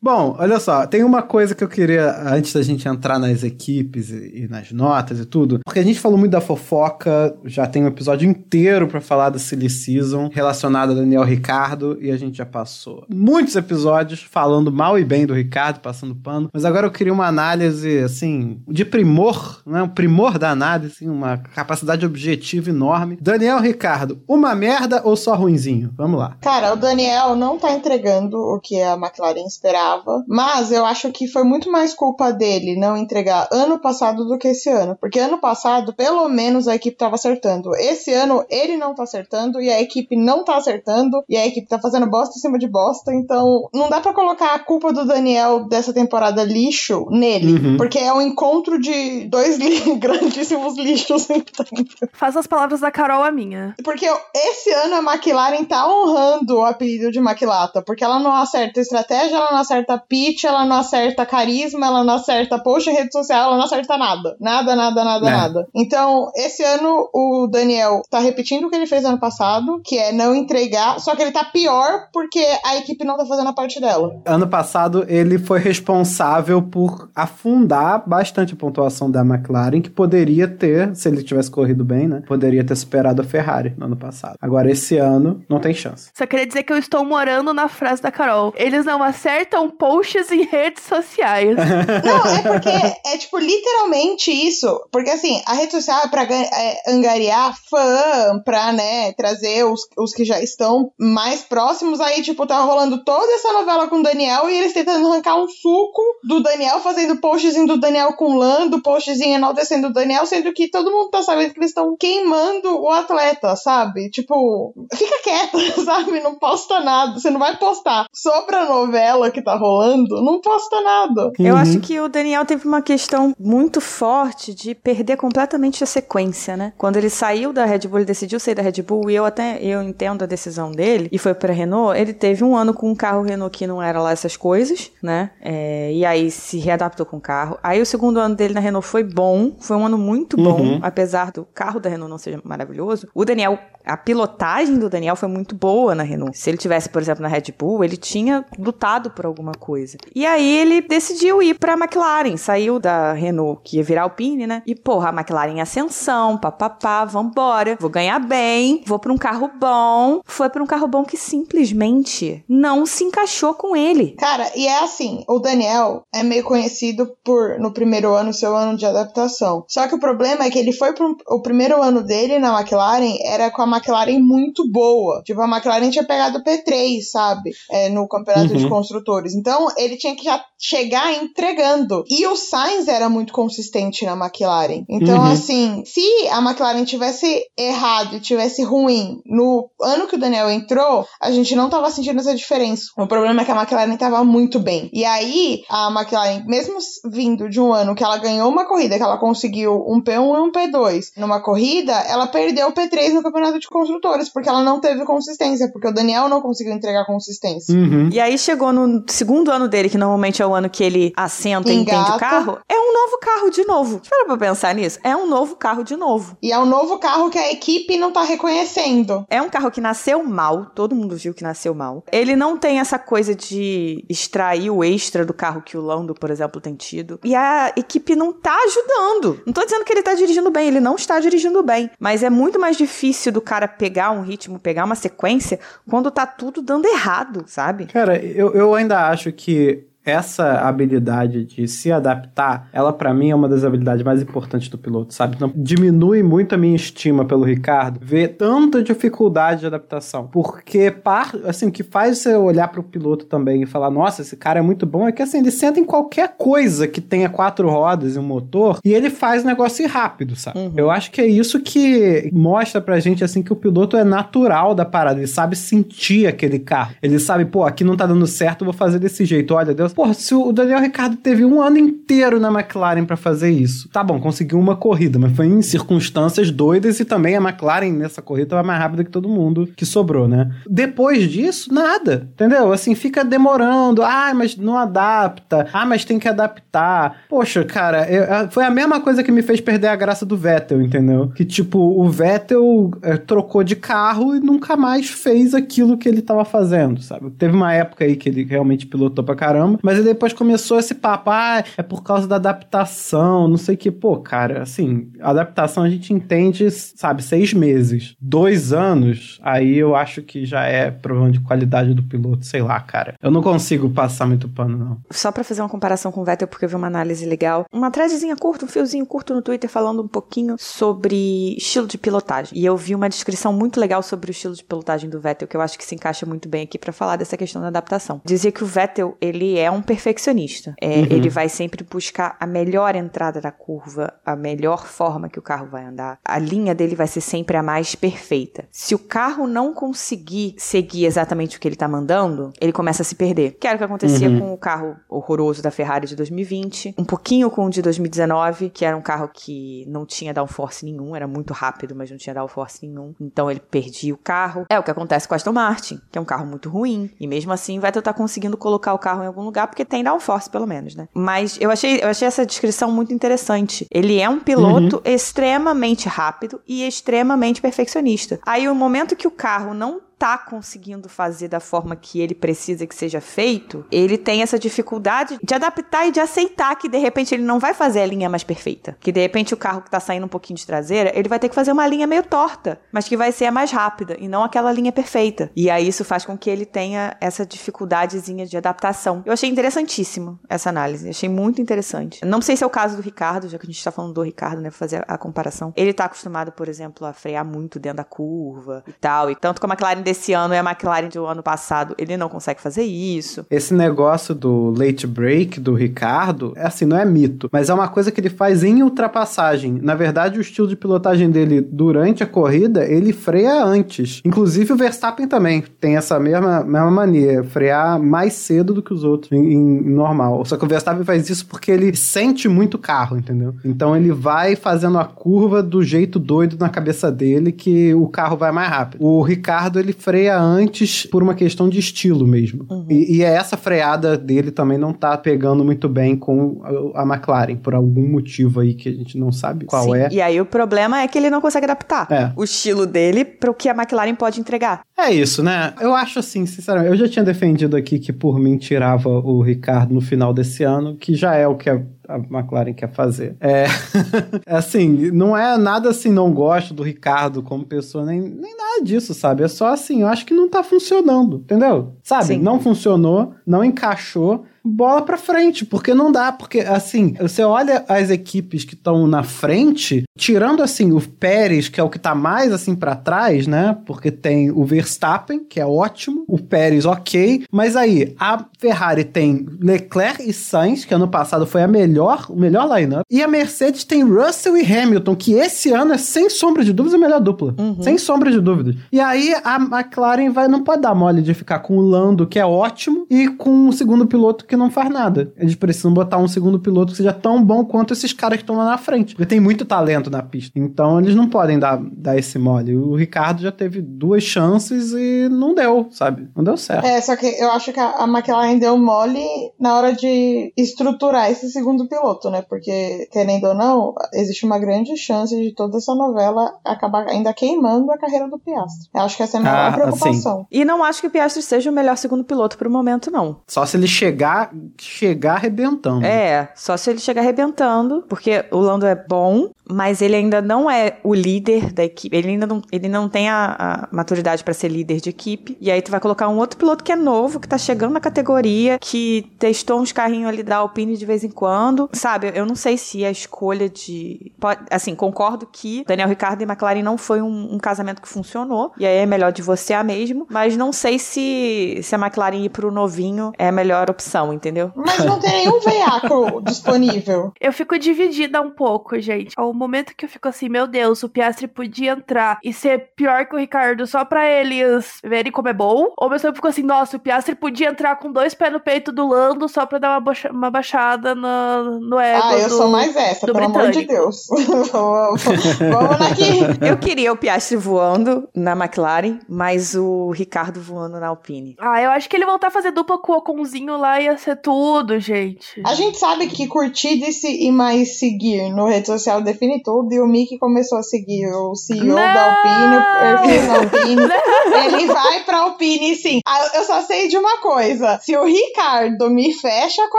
C: Bom, olha só, tem uma coisa que eu queria, antes da gente entrar nas equipes e, e nas notas e tudo, porque a gente falou muito da fofoca, já tem um episódio inteiro pra falar da Silly Season relacionado a Daniel Ricardo, e a gente já passou muitos episódios falando mal e bem do Ricardo, passando pano, mas agora eu queria uma análise, assim, de primor, né, um primor da análise, assim, uma capacidade objetiva enorme. Daniel Ricardo, uma merda ou só ruinzinho? Vamos lá.
E: Cara, o Daniel não tá entregando o que a McLaren esperava, mas eu acho que foi muito mais culpa dele não entregar ano passado do que esse ano. Porque ano passado, pelo menos, a equipe tava acertando. Esse ano, ele não tá acertando e a equipe não tá acertando e a equipe tá fazendo bosta em cima de bosta. Então, não dá pra colocar a culpa do Daniel dessa temporada lixo nele,
C: Uhum.
E: porque é um encontro de dois li- [LAUGHS] grandíssimos lixos. Então.
F: Faz as palavras da Carol a minha.
E: Porque esse ano a McLaren tá honrando o apelido de Maquilata, porque ela não acerta estratégia, ela não acerta pitch, ela não acerta carisma, ela não acerta post em rede social, ela não acerta nada. Nada, nada, nada,
C: É.
E: nada. Então, esse ano o Daniel tá repetindo o que ele fez ano passado, que é não entregar, só que ele tá pior porque a equipe não tá fazendo a parte dela.
C: Ano passado, ele foi responsável por afundar bastante a pontuação da McLaren, que poderia ter, se ele tivesse corrido bem, né? Poderia ter superado a Ferrari no ano passado. Agora, esse ano, não tem chance.
F: Só queria dizer que eu estou morando na frase da Carol. Eles não acertam posts em redes sociais. [LAUGHS]
E: Não, é porque é tipo literalmente isso. Porque assim, a rede social é pra gan- é, angariar fã, pra, né, trazer os, os que já estão mais próximos. Aí, tipo, tá rolando toda essa novela com o Daniel e eles tentando arrancar um suco do Daniel, fazendo postzinho do Daniel com Lando, postzinho enaltecendo o Daniel, sendo que todo mundo tá sabendo que eles estão queimando o atleta, sabe? Tipo, fica quieta, [LAUGHS] sabe? Não posta nada. Você não vai postar sobre a novela que tá rolando, não posta nada.
D: Eu
C: Uhum.
D: acho que o Daniel teve uma questão muito forte de perder completamente a sequência, né? Quando ele saiu da Red Bull, ele decidiu sair da Red Bull, e eu até eu entendo a decisão dele, e foi pra Renault, ele teve um ano com um carro Renault que não era lá essas coisas, né? É, e aí se readaptou com o carro. Aí o segundo ano dele na Renault foi bom, foi um ano muito bom,
C: Uhum.
D: apesar do carro da Renault não ser maravilhoso. O Daniel, a pilotagem do Daniel foi muito boa na Renault. Se ele tivesse, por exemplo, na Red Bull, ele tinha lutado por alguma coisa. E aí ele decidiu ir pra McLaren, saiu da Renault, que ia virar Alpine, né? E porra, a McLaren em ascensão, papapá, vambora, vou ganhar bem, vou pra um carro bom. Foi pra um carro bom que simplesmente não se encaixou com ele.
E: Cara, e é assim, o Daniel é meio conhecido por, no primeiro ano, seu ano de adaptação. Só que o problema é que ele foi pro o primeiro ano dele na McLaren, era com a McLaren muito boa. Tipo, a McLaren tinha pegado o P3, sabe? É, no campeonato
C: Uhum.
E: de construtores. Então, ele tinha que já chegar entregando. E o Sainz era muito consistente na McLaren. Então,
C: Uhum.
E: assim, se a McLaren tivesse errado tivesse ruim no ano que o Daniel entrou, a gente não tava sentindo essa diferença. O problema é que a McLaren tava muito bem. E aí, a McLaren, mesmo vindo de um ano que ela ganhou uma corrida, que ela conseguiu um P1 e um P2 numa corrida, ela perdeu o P3 no campeonato de construtores, porque ela não teve consistência, porque o Daniel não conseguiu entregar consistência.
C: Uhum.
D: E aí chegou no segundo ano dele, que normalmente é o ano que ele assenta e entende
E: Engata.
D: o carro, é um novo carro de novo. Espera pra pensar nisso. É um novo carro de novo.
E: E é um novo carro que a equipe não tá reconhecendo.
D: É um carro que nasceu mal, todo mundo viu que nasceu mal. Ele não tem essa coisa de extrair o extra do carro que o Lando, por exemplo, tem tido. E a equipe não tá ajudando. Não tô dizendo que ele tá dirigindo bem, ele não está dirigindo bem. Mas é muito mais difícil do cara pegar um ritmo, pegar uma sequência, quando tá tudo dando errado, sabe?
C: Cara, eu, eu ainda acho que essa habilidade de se adaptar, ela pra mim é uma das habilidades mais importantes do piloto, sabe? Então, diminui muito a minha estima pelo Ricardo ver tanta dificuldade de adaptação. Porque, par, assim, o que faz você olhar pro piloto também e falar, nossa, esse cara é muito bom, é que assim, ele senta em qualquer coisa que tenha quatro rodas e um motor e ele faz o negócio ir rápido, sabe?
D: Uhum.
C: Eu acho que é isso que mostra pra gente, assim, que o piloto é natural da parada, ele sabe sentir aquele carro. Ele sabe, pô, aqui não tá dando certo, vou fazer desse jeito. Olha, Deus. Porra, se o Daniel Ricardo teve um ano inteiro na McLaren pra fazer isso. Tá bom, conseguiu uma corrida, mas foi em circunstâncias doidas e também a McLaren nessa corrida tava mais rápida que todo mundo que sobrou, né? Depois disso, nada. Entendeu? Assim, fica demorando. Ah, mas não adapta. Ah, mas tem que adaptar. Poxa, cara, eu- foi a mesma coisa que me fez perder a graça do Vettel, entendeu? Que tipo, o Vettel é, trocou de carro e nunca mais fez aquilo que ele tava fazendo, sabe? Teve uma época aí que ele realmente pilotou pra caramba, mas aí depois começou esse papo, ah, é por causa da adaptação, não sei o que. Pô, cara, assim, adaptação a gente entende, sabe, seis meses. Dois anos, aí eu acho que já é problema de qualidade do piloto, sei lá, cara. Eu não consigo passar muito pano, não.
D: Só pra fazer uma comparação com o Vettel, porque eu vi uma análise legal. Uma threadzinha curta, um fiozinho curto no Twitter falando um pouquinho sobre estilo de pilotagem. E eu vi uma descrição muito legal sobre o estilo de pilotagem do Vettel, que eu acho que se encaixa muito bem aqui pra falar dessa questão da adaptação. Dizia que o Vettel, ele é um perfeccionista. É,
C: Uhum.
D: Ele vai sempre buscar a melhor entrada da curva, a melhor forma que o carro vai andar. A linha dele vai ser sempre a mais perfeita. Se o carro não conseguir seguir exatamente o que ele tá mandando, ele começa a se perder. Que era o que acontecia
C: Uhum.
D: com o carro horroroso da Ferrari de 2020, um pouquinho com o de 2019, que era um carro que não tinha downforce nenhum, era muito rápido, mas não tinha downforce nenhum. Então ele perdia o carro. É o que acontece com o Aston Martin, que é um carro muito ruim, e mesmo assim vai estar conseguindo colocar o carro em algum lugar porque tem downforce pelo menos, né? Mas eu achei, eu achei essa descrição muito interessante. Ele é um piloto extremamente rápido e extremamente perfeccionista. Aí o momento que o carro não tá conseguindo fazer da forma que ele precisa que seja feito, ele tem essa dificuldade de adaptar e de aceitar que de repente ele não vai fazer a linha mais perfeita. Que de repente o carro que tá saindo um pouquinho de traseira, ele vai ter que fazer uma linha meio torta, mas que vai ser a mais rápida e não aquela linha perfeita. E aí isso faz com que ele tenha essa dificuldadezinha de adaptação. Eu achei interessantíssimo essa análise, achei muito interessante. Não sei se é o caso do Ricardo, já que a gente tá falando do Ricardo, né, fazer a comparação. Ele tá acostumado, por exemplo, a frear muito dentro da curva e tal, e tanto como a McLaren desse ano e a McLaren do ano passado, ele não consegue fazer isso.
C: Esse negócio do late break do Ricardo, é assim, não é mito, mas é uma coisa que ele faz em ultrapassagem. Na verdade, o estilo de pilotagem dele durante a corrida, ele freia antes. Inclusive o Verstappen também tem essa mesma, mesma mania, frear mais cedo do que os outros, em, em normal. Só que o Verstappen faz isso porque ele sente muito o carro, entendeu? Então ele vai fazendo a curva do jeito doido na cabeça dele que o carro vai mais rápido. O Ricardo, ele freia antes por uma questão de estilo mesmo. E, e é essa freada dele também não tá pegando muito bem com a, a McLaren, por algum motivo aí que a gente não sabe qual
D: Sim,
C: é.
D: E aí o problema é que ele não consegue adaptar
C: É.
D: o estilo dele para o que a McLaren pode entregar.
C: É isso, né? Eu acho assim, sinceramente, eu já tinha defendido aqui que por mim tirava o Ricardo no final desse ano, que já é o que a, a McLaren quer fazer. É, [LAUGHS] assim, não é nada assim, não gosto do Ricardo como pessoa, nem, nem nada disso, sabe? É só assim, eu acho que não tá funcionando, entendeu? Sabe?
D: Sim.
C: Não funcionou, não encaixou. Bola pra frente, porque não dá, porque assim, você olha as equipes que estão na frente, tirando assim o Pérez, que é o que tá mais assim para trás, né? Porque tem o Verstappen, que é ótimo, o Pérez ok, mas aí a Ferrari tem Leclerc e Sainz, que ano passado foi a melhor, o melhor lineup, e a Mercedes tem Russell e Hamilton, que esse ano é sem sombra de dúvidas a melhor dupla,
D: Uhum.
C: sem sombra de dúvidas. E aí a McLaren vai não pode dar mole de ficar com o Lando, que é ótimo, e com um segundo piloto que não faz nada. Eles precisam botar um segundo piloto que seja tão bom quanto esses caras que estão lá na frente. Porque tem muito talento na pista. Então eles não podem dar, dar esse mole. O Ricardo já teve duas chances e não deu, sabe? Não deu certo.
E: É, só que eu acho que a a McLaren deu mole na hora de estruturar esse segundo piloto, né? Porque, querendo ou não, existe uma grande chance de toda essa novela acabar ainda queimando a carreira do Piastri. Eu acho que essa é a minha
C: Ah,
E: maior preocupação.
D: E não acho que o Piastri seja o melhor segundo piloto pro momento, não.
C: Só se ele chegar, chegar arrebentando.
D: É, só se ele chegar arrebentando, porque o Lando é bom, mas ele ainda não é o líder da equipe. Ele ainda não, ele não tem a, a maturidade pra ser líder de equipe. E aí tu vai colocar um outro piloto que é novo, que tá chegando na categoria, que testou uns carrinhos ali da Alpine de vez em quando. Sabe, eu não sei se a escolha de. pode- assim, concordo que Daniel Ricciardo e McLaren não foi um, um casamento que funcionou. E aí é melhor divorciar mesmo. Mas não sei se, se a McLaren ir pro novinho é a melhor opção, entendeu?
E: Mas não tem nenhum veículo disponível.
F: Eu fico dividida um pouco, gente. Ao momento que eu fico assim, meu Deus, o Piastri podia entrar e ser pior que o Ricardo só pra eles verem como é bom. Ou mesmo eu fico assim, nossa, o Piastri podia entrar com dois pés no peito do Lando só pra dar uma, bocha- uma baixada no, no ego.
E: ah, eu
F: do-
E: sou mais essa,
F: do
E: pelo amor de
F: britânico.
E: Deus. [LAUGHS] vamos, vamos aqui.
D: Eu queria o Piastri voando na McLaren, mas o Ricardo voando na Alpine.
F: Ah, eu acho que ele voltar a fazer dupla com o Oconzinho lá ia ser tudo, gente.
E: A gente sabe que curtir e, se- e mais seguir no rede social define tudo, e o Mickey começou a seguir o CEO
F: Não!
E: da Alpine, o perfil da Alpine. [LAUGHS] Ele vai pra Alpine, sim. Ah, Eu só sei de uma coisa: se o Ricardo me fecha com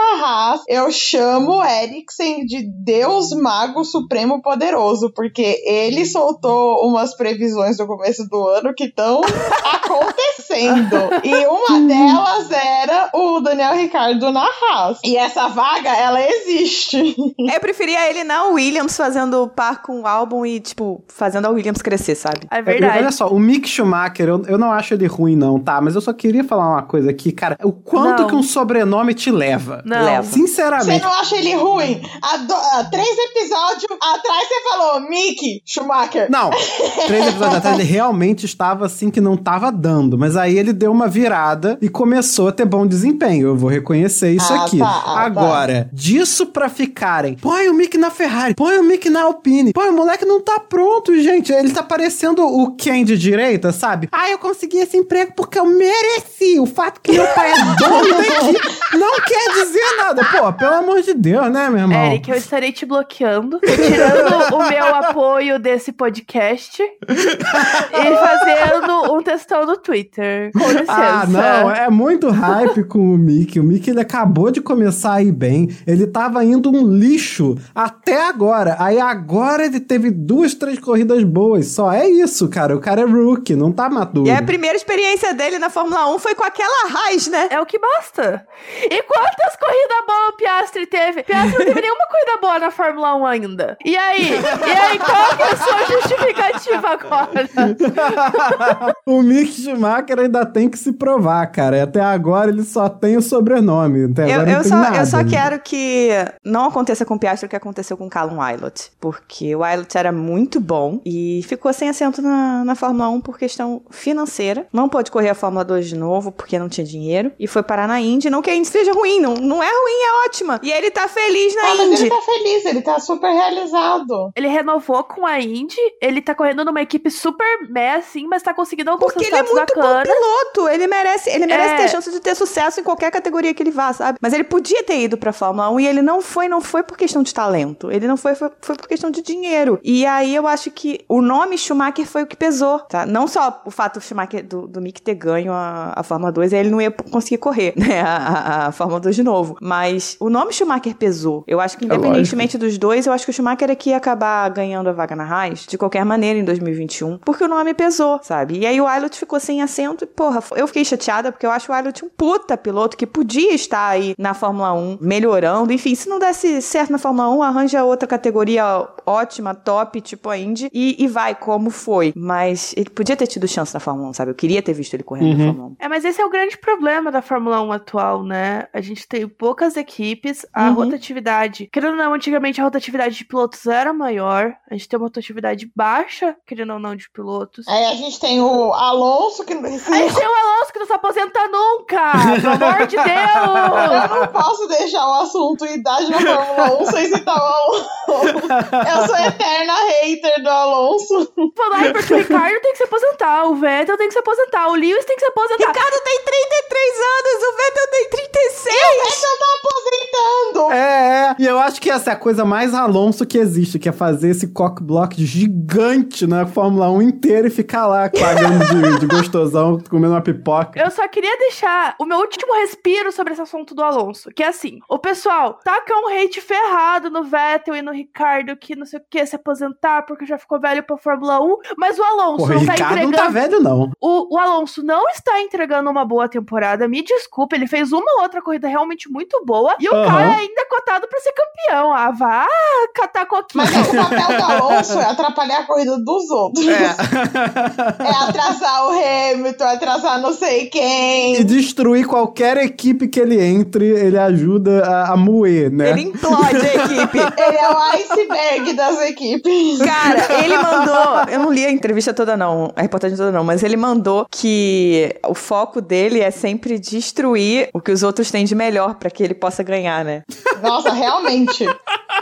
E: a Haas, eu chamo o Eriksen de Deus Mago Supremo Poderoso, porque ele soltou umas previsões no começo do ano que estão [LAUGHS] acontecendo. E uma delas era o Daniel Ricardo na Haas. E essa vaga, ela existe. [LAUGHS]
D: Eu preferia ele na Williams fazendo par com o álbum e, tipo, fazendo a Williams crescer, sabe?
F: É
C: É,
F: verdade.
C: Olha só, o Mick Schumacher, eu, eu não acho ele ruim, não, tá? Mas eu só queria falar uma coisa aqui, cara. O quanto
F: Não.
C: que um sobrenome te leva?
F: Não.
D: Leva.
E: Você
C: Sinceramente.
E: não acha ele ruim? Há, três episódios atrás você falou Mick Schumacher.
C: Não, [LAUGHS] três episódios atrás ele realmente estava assim que não estava dando, mas aí ele deu uma virada e começou a ter bom desempenho. Eu vou reconhecer isso
E: Ah,
C: aqui.
E: tá, ah, tá.
C: Agora, disso pra ficarem, põe o Mick na Ferrari, põe o Mick na Alpine, põe o moleque não tá pronto, gente. Ele tá parecendo o Ken de direita, sabe? Ah, eu consegui esse emprego porque eu mereci. O fato que meu pai é dono da equipe não quer dizer nada. Pô, pelo amor de Deus, né, meu irmão?
F: Eric, eu estarei te bloqueando, retirando o meu apoio desse podcast e fazendo um textão no Twitter. Com licença.
C: Ah, não, é muito hype com o Mickey. O Mickey ele acabou de começar a ir bem. Ele tava indo um lixo até agora. Aí agora ele teve duas, três corridas boas. Só é isso, cara. O cara é rookie, não tá maduro.
D: E a primeira experiência dele na Fórmula 1 foi com aquela Haas, né?
F: É o que basta. E quantas corridas boas o Piastri teve? Piastri não teve nenhuma corrida boa na Fórmula 1 ainda. E aí? E aí, qual que é a sua justificativa agora? [LAUGHS]
C: o Mick Schumacher ainda tem que se provar, cara. Até agora ele só tem o sobrenome. Até
D: Eu,
C: agora
D: eu
C: não tem
D: só,
C: nada.
D: eu só quero que não aconteça com o Piastri o que aconteceu com o Callum Wilot. Porque o Wilot era muito bom e ficou sem assento na, na Fórmula 1 por questão financeira. Não pôde correr a Fórmula 2 de novo porque não tinha dinheiro. E foi parar na Indy. Não que a Indy seja ruim, não, não é ruim, é ótima. E ele tá feliz na
E: Ah, mas
D: Indy.
E: ele tá feliz, ele tá super realizado.
F: Ele renovou com a Indy, ele tá correndo numa equipe super meh, assim, mas tá conseguindo alguns
D: Porque ele é muito bom
F: bacanas.
D: piloto. Ele merece, ele merece
F: É.
D: ter chance de ter sucesso em qualquer categoria que ele vá, sabe? Mas ele podia ter ido pra Fórmula 1 e ele não foi, não foi por questão de talento. Ele não foi, foi, foi por questão de dinheiro. E aí eu acho que o nome Schumacher foi o que pesou, tá? Não só o fato do Schumacher, do, do Mick ter ganho a, a Fórmula 2, aí ele não ia conseguir correr, [LAUGHS] né? A, a, a Fórmula 2 de novo. Mas o nome Schumacher pesou. Eu acho que,
C: É
D: independentemente dos dois, eu acho que o Schumacher é que ia acabar ganhando a vaga na Haas de qualquer maneira em 2021, porque o nome pesou, sabe? E aí o Ailot ficou sem assento e, porra, eu fiquei chateada porque eu acho o Ailot um puta piloto que podia estar aí na Fórmula 1 melhorando. Enfim, se não desse certo na Fórmula 1, arranja outra categoria ótima, top, tipo a Indy, e, e vai como foi. Mas ele podia ter tido chance na Fórmula 1, sabe? Eu queria ter visto ele correndo
C: Uhum.
D: na Fórmula 1.
F: É, mas esse é o grande problema da Fórmula 1 atual, né? A gente tem poucas equipes, a
D: Uhum.
F: rotatividade. Querendo ou não, antigamente a rotatividade de pilotos era maior. A gente tem uma rotatividade baixa, querendo ou não, de pilotos.
E: Aí a gente tem o Alonso, que
F: Aí tem o Alonso que não se aposenta nunca! Pelo amor de [LAUGHS]
E: Eu
F: Deus!
E: não posso deixar o assunto idade na Fórmula 1 sem citar o Alonso. Eu sou eterna hater do Alonso.
F: Falar porque o Ricardo tem que se aposentar, o Vettel tem que se aposentar, o Lewis tem que se aposentar.
D: Ricardo tem 33 anos, o Vettel tem 36!
E: Essa tá aposentando.
C: É, é. E eu acho que essa é a coisa mais Alonso que existe, que é fazer esse cockblock gigante na Fórmula 1 inteira e ficar lá pagando de, de gostosão, comendo uma pipoca.
F: Eu só queria deixar o meu último respiro sobre esse assunto do Alonso. Que é assim: o pessoal taca um hate ferrado no Vettel e no Ricardo que não sei o que se aposentar porque já ficou velho pra Fórmula 1. Mas o Alonso
C: Porra,
F: não tá
C: Ricardo
F: entregando.
C: não tá velho, não.
F: O, o Alonso não está entregando uma boa temporada. Me desculpa, ele fez uma ou outra corrida realmente muito boa. E o cara ainda é cotado pra ser campeão. Ah, vá catar coquinho.
E: Mas o papel do Alonso é atrapalhar a corrida dos outros. É [LAUGHS] atrasar o Hamilton, atrasar não sei
C: E
E: quem.
C: destruir qualquer equipe que ele entre, ele ajuda a, a moer, né?
D: Ele implode a equipe.
E: Ele é o iceberg das equipes.
D: Cara, ele mandou. Eu não li a entrevista toda, não, a reportagem toda, não, mas ele mandou que o foco dele é sempre destruir o que os outros têm de melhor pra que ele possa ganhar, né?
E: Nossa, realmente.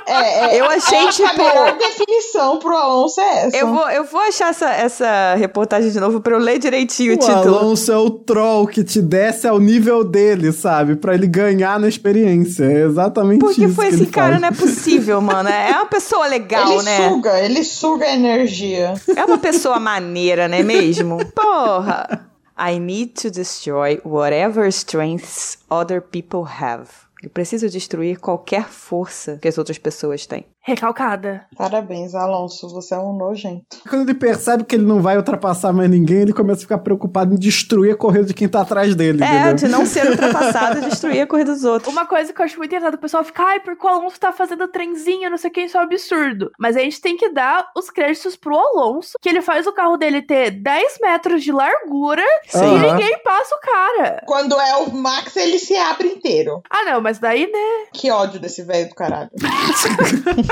E: É, é,
D: Eu achei,
E: que
D: tipo-
E: A melhor definição pro Alonso é essa.
D: Eu vou, eu vou achar essa, essa reportagem de novo pra eu ler direitinho o,
C: O
D: título.
C: Alonso é o troll que te desce ao nível dele, sabe? Pra ele ganhar na experiência. É exatamente
D: Porque
C: isso
D: foi
C: que
D: assim,
C: ele
D: cara,
C: faz.
D: não é possível, mano. É uma pessoa legal,
E: ele
D: né?
E: suga, ele suga a energia.
D: É uma pessoa maneira, não é mesmo? [LAUGHS] Porra! I need to destroy whatever strengths other people have. Eu preciso destruir qualquer força que as outras pessoas têm.
F: Recalcada.
E: Parabéns, Alonso, você é um nojento.
C: Quando ele percebe que ele não vai ultrapassar mais ninguém, ele começa a ficar preocupado em destruir a corrida de quem tá atrás dele,
D: É,
C: entendeu?
D: de não ser [LAUGHS] ultrapassado e destruir a corrida dos outros.
F: Uma coisa que eu acho muito engraçado, o pessoal fica, ai, porque o Alonso tá fazendo trenzinho, não sei o que, isso é um absurdo. Mas a gente tem que dar os créditos pro Alonso, que ele faz o carro dele ter 10 metros de largura e
C: Aham.
F: ninguém passa o cara.
E: Quando é o Max, ele se abre inteiro.
F: Ah, não, mas daí, né?
E: Que ódio desse velho do caralho. [LAUGHS]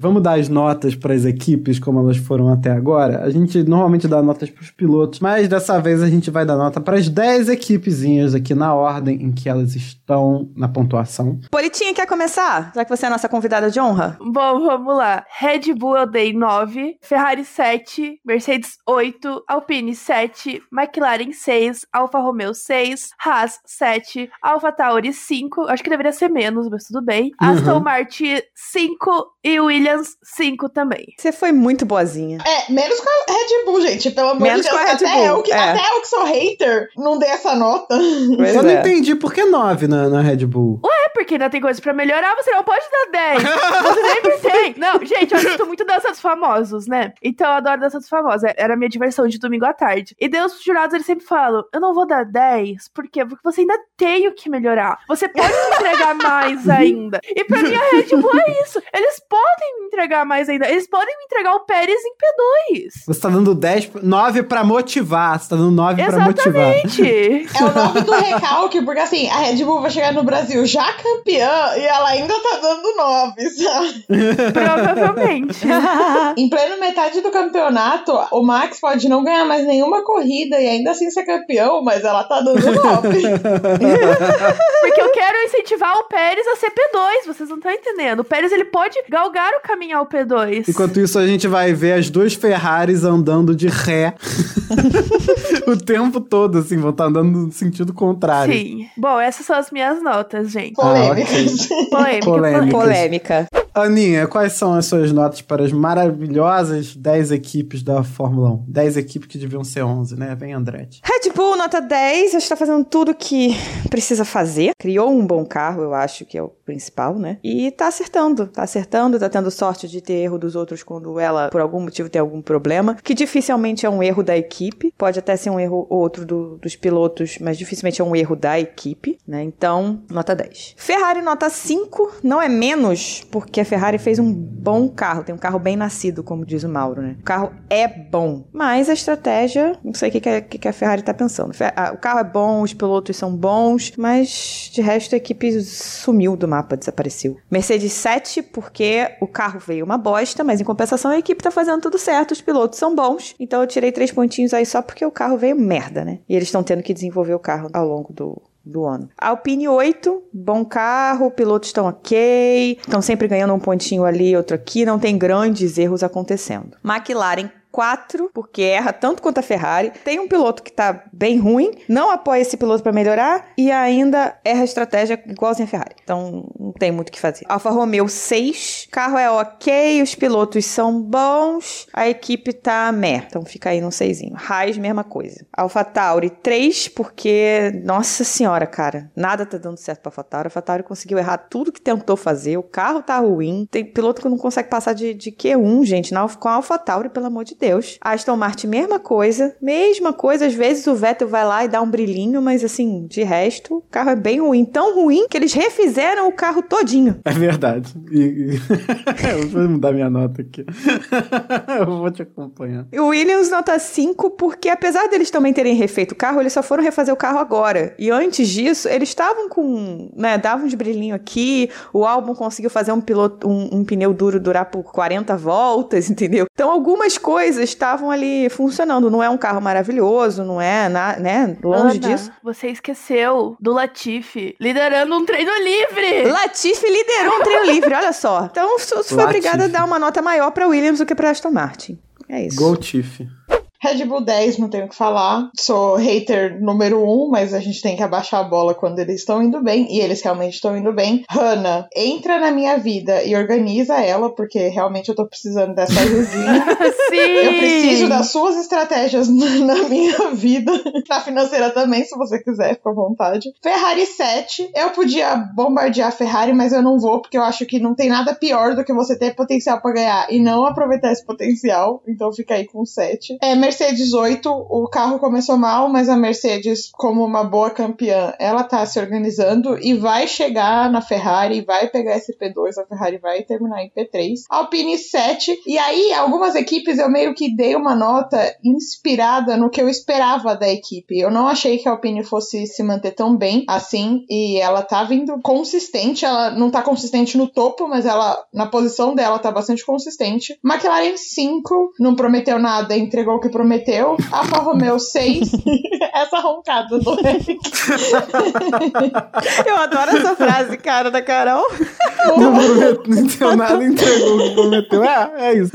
C: Vamos dar as notas para as equipes como elas foram até agora. A gente normalmente dá notas para os pilotos, mas dessa vez a gente vai dar nota para as 10 equipezinhas aqui na ordem em que elas estão na pontuação.
D: Politinha, quer começar? Já que você é a nossa convidada de honra.
F: Bom, vamos lá. Red Bull eu dei 9, Ferrari 7, Mercedes 8, Alpine 7, McLaren 6, Alfa Romeo 6, Haas 7, Alfa Tauri 5, acho que deveria ser menos, mas tudo bem.
C: Uhum.
F: Aston Martin 5 e Williams 5 também.
D: Você foi muito boazinha.
E: É, menos com a Red Bull, gente. Pelo amor
D: Menos
E: de Deus.
D: com a Red
E: até,
D: Bull,
E: eu que,
D: é.
E: até eu que sou hater não dei essa nota.
D: Pois
C: Eu não
D: é.
C: entendi por que 9 na, na Red Bull.
F: É porque ainda tem coisa pra melhorar, você não pode dar 10. Você [LAUGHS] sempre tem. Não, gente, eu assisto muito Dança dos Famosos, né? Então eu adoro Dança dos Famosos. Era a minha diversão de domingo à tarde. E os jurados, eles sempre falam, eu não vou dar 10, por quê? Porque você ainda tem o que melhorar. Você pode entregar mais [LAUGHS] ainda. E pra mim a Red Bull é isso. Eles podem me entregar mais ainda. Eles podem me entregar o Pérez em P2.
C: Você tá dando 10, 9 pra motivar. Você tá dando 9 pra motivar.
F: Exatamente.
E: É o nome do recalque, porque assim, a Red Bull vai chegar no Brasil já campeã e ela ainda tá dando nove, sabe? [LAUGHS]
F: Provavelmente.
E: Em pleno metade do campeonato, o Max pode não ganhar mais nenhuma corrida e ainda assim ser campeão, mas ela tá dando nove. [LAUGHS]
F: Porque eu quero incentivar o Pérez a ser P2, vocês não estão entendendo. O Pérez ele pode galgar o caminhar o P2.
C: Enquanto isso, a gente vai ver as duas Ferraris andando de ré [LAUGHS] o tempo todo, assim, vão estar andando no sentido contrário.
F: Sim. Bom, essas são as minhas notas, gente.
E: Polêmicas.
F: Polêmica,
C: Polêmicas.
D: Polêmica.
C: Aninha, quais são as suas notas para as maravilhosas 10 equipes da Fórmula 1? 10 equipes que deviam ser 11, né? Vem, Andretti.
D: Red Bull, nota 10, está fazendo tudo que precisa fazer. Criou um bom carro, eu acho que é o principal, né? E tá acertando, tá acertando, tá tendo sorte de ter erro dos outros quando ela, por algum motivo, tem algum problema, que dificilmente é um erro da equipe. Pode até ser um erro ou outro do- dos pilotos, mas dificilmente é um erro da equipe, né? Então, nota 10. Ferrari, nota 5, não é menos, porque Ferrari fez um bom carro, tem um carro bem nascido, como diz o Mauro, né? O carro é bom, mas a estratégia, não sei o que, que, a- que a Ferrari tá pensando. O carro é bom, os pilotos são bons, mas de resto a equipe sumiu do mapa, desapareceu. Mercedes 7, porque o carro veio uma bosta, mas em compensação a equipe tá fazendo tudo certo, os pilotos são bons, então eu tirei três pontinhos aí só porque o carro veio merda, né? E eles estão tendo que desenvolver o carro ao longo do, do ano. Alpine 8, bom carro, pilotos estão ok, estão sempre ganhando um pontinho ali, outro aqui, não tem grandes erros acontecendo. McLaren 4, porque erra tanto quanto a Ferrari. Tem um piloto que tá bem ruim, não apoia esse piloto para melhorar e ainda erra a estratégia igualzinho a Ferrari. Então não tem muito o que fazer. Alfa Romeo 6, carro é ok, os pilotos são bons, a equipe tá meh. Então fica aí no 6. Haas, mesma coisa. Alfa Tauri 3, porque, nossa senhora, cara, nada tá dando certo pra Alfa Tauri. A Alfa Tauri conseguiu errar tudo que tentou fazer, o carro tá ruim, tem piloto que não consegue passar de, de Q1, gente, na, com a Alfa Tauri, pelo amor de Deus. Aston Martin, mesma coisa, mesma coisa, às vezes o Vettel vai lá e dá um brilhinho, mas assim, de resto, o carro é bem ruim, tão ruim que eles refizeram o carro todinho.
C: É verdade. E, e... [LAUGHS] eu vou mudar minha nota aqui. [LAUGHS] eu vou te acompanhar.
D: E o Williams nota 5, porque apesar deles também terem refeito o carro, eles só foram refazer o carro agora. E antes disso, eles estavam com, né, davam de brilhinho aqui, o álbum conseguiu fazer um piloto, um, um pneu duro durar por 40 voltas, [LAUGHS] entendeu? Então algumas coisas estavam ali funcionando. Não é um carro maravilhoso, não é, na- né, longe
F: Ana,
D: disso.
F: Você esqueceu do Latifi liderando um treino livre.
D: Latifi liderou um treino livre, olha só. Então, foi obrigada a dar uma nota maior para Williams do que para Aston Martin. É isso.
C: Go Tiff.
E: Red Bull 10, não tenho o que falar. Sou hater número 1, mas a gente tem que abaixar a bola quando eles estão indo bem, e eles realmente estão indo bem. Hannah, entra na minha vida e organiza ela, porque realmente eu tô precisando dessa ajudinha. [LAUGHS]
F: Sim.
E: Eu preciso das suas estratégias na minha vida. Na financeira também, se você quiser, fica à vontade. Ferrari 7. Eu podia bombardear a Ferrari, mas eu não vou, porque eu acho que não tem nada pior do que você ter potencial pra ganhar e não aproveitar esse potencial. Então fica aí com 7. É, Mercedes 8. O carro começou mal, mas a Mercedes, como uma boa campeã, ela tá se organizando e vai chegar na Ferrari, vai pegar esse P2, a Ferrari vai terminar em P3. Alpine 7. E aí, algumas equipes eu meio que dei uma nota inspirada no que eu esperava da equipe. Eu não achei que a Alpine fosse se manter tão bem assim, e ela tá vindo consistente. Ela não tá consistente no topo, mas ela, na posição dela, tá bastante consistente. McLaren 5, não prometeu nada, entregou o que prometeu. Alfa Romeo 6. Essa roncada do Eric. [LAUGHS]
D: Eu adoro essa frase, cara, da Carol.
C: Não prometeu [LAUGHS] nada, entregou o que prometeu. É, é isso.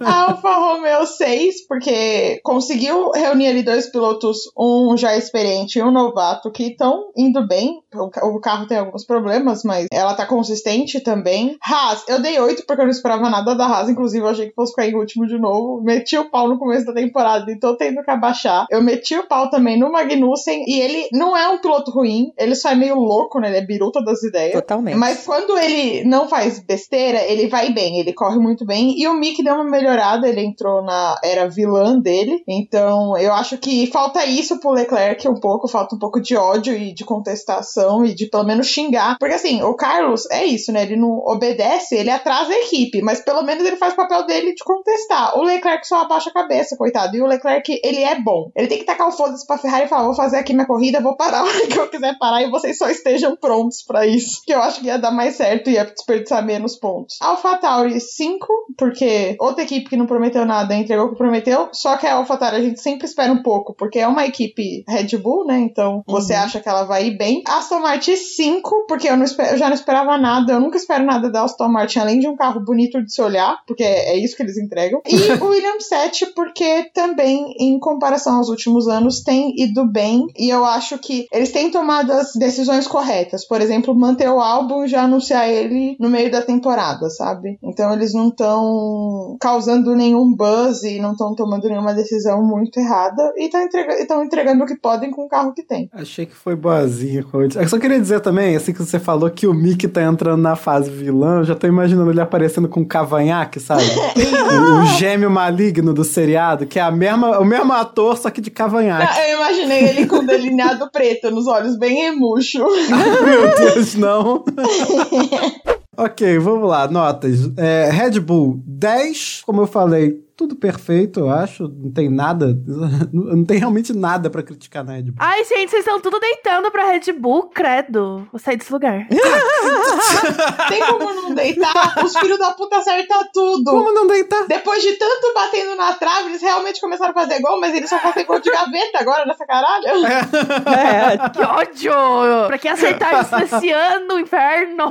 E: Alfa Romeo 6, porque conseguiu reunir ali dois pilotos, um já experiente e um novato, que estão indo bem. O ca- O carro tem alguns problemas, mas ela tá consistente também. Haas, eu dei 8 porque eu não esperava nada da Haas, inclusive eu achei que fosse ficar em último de novo. Meti o pau no começo da temporada e tô tendo que abaixar. Eu meti o pau também no Magnussen e ele não é um piloto ruim, ele só é meio louco, né? Ele é biruta das ideias.
D: Totalmente.
E: Mas quando ele não faz besteira, ele vai bem, ele corre muito bem. E o Mick deu uma melhorada, ele entrou na era vilã dele. Então eu acho que falta isso pro Leclerc um pouco, falta um pouco de ódio e de contestação e de pelo menos xingar. Porque assim, o Carlos é isso, né? Ele não obedece, ele atrasa a equipe, mas pelo menos ele faz o papel dele de contestar. O Leclerc só abaixa a cabeça, coitado. E o Leclerc, ele é bom. Ele tem que tacar o foda-se pra Ferrari e falar: vou fazer aqui minha corrida, vou parar a hora que eu quiser parar e vocês só estejam prontos pra isso. Que eu acho que ia dar mais certo e ia desperdiçar menos pontos. AlphaTauri 5, porque outra equipe que não prometeu nada entregou o que prometeu. Só que a AlphaTauri a gente sempre espera um pouco, porque é uma equipe Red Bull, né? Então você acha que ela vai ir bem. Aston Aston Martin 5, porque eu, não eu já não esperava nada. Eu nunca espero nada da Aston Martin, além de um carro bonito de se olhar, porque é isso que eles entregam. E [LAUGHS] o Williams 7, porque também, em comparação aos últimos anos, tem ido bem. E eu acho que eles têm tomado as decisões corretas. Por exemplo, manter o álbum e já anunciar ele no meio da temporada, sabe? Então eles não estão causando nenhum buzz e não estão tomando nenhuma decisão muito errada. E estão entregando, entregando o que podem com o carro que tem.
C: Achei que foi boazinha. Coach. Eu só queria dizer também, assim que você falou que o Mickey tá entrando na fase vilã, eu já tô imaginando ele aparecendo com um cavanhaque, sabe? [LAUGHS] o, o gêmeo maligno do seriado, que é a mesma, o mesmo ator, só que de cavanhaque.
E: Ah, Eu imaginei ele com delineado preto nos olhos, bem emuxo. [LAUGHS]
C: Meu Deus, não. [LAUGHS] ok, vamos lá, notas. É, Red Bull, 10, como eu falei, tudo perfeito, eu acho. Não tem nada, [LAUGHS] não tem realmente nada pra criticar na Red Bull.
F: Ai, gente, vocês estão tudo deitando pra Red Bull, credo. Vou sair desse lugar. [LAUGHS]
E: Tem como não deitar? Os filhos da puta acertam tudo.
C: Como não deitar?
E: Depois de tanto batendo na trave, eles realmente começaram a fazer gol, mas eles só fazem gol de gaveta agora nessa caralho.
D: É,
F: Que ódio! Pra que acertar isso nesse ano, inferno?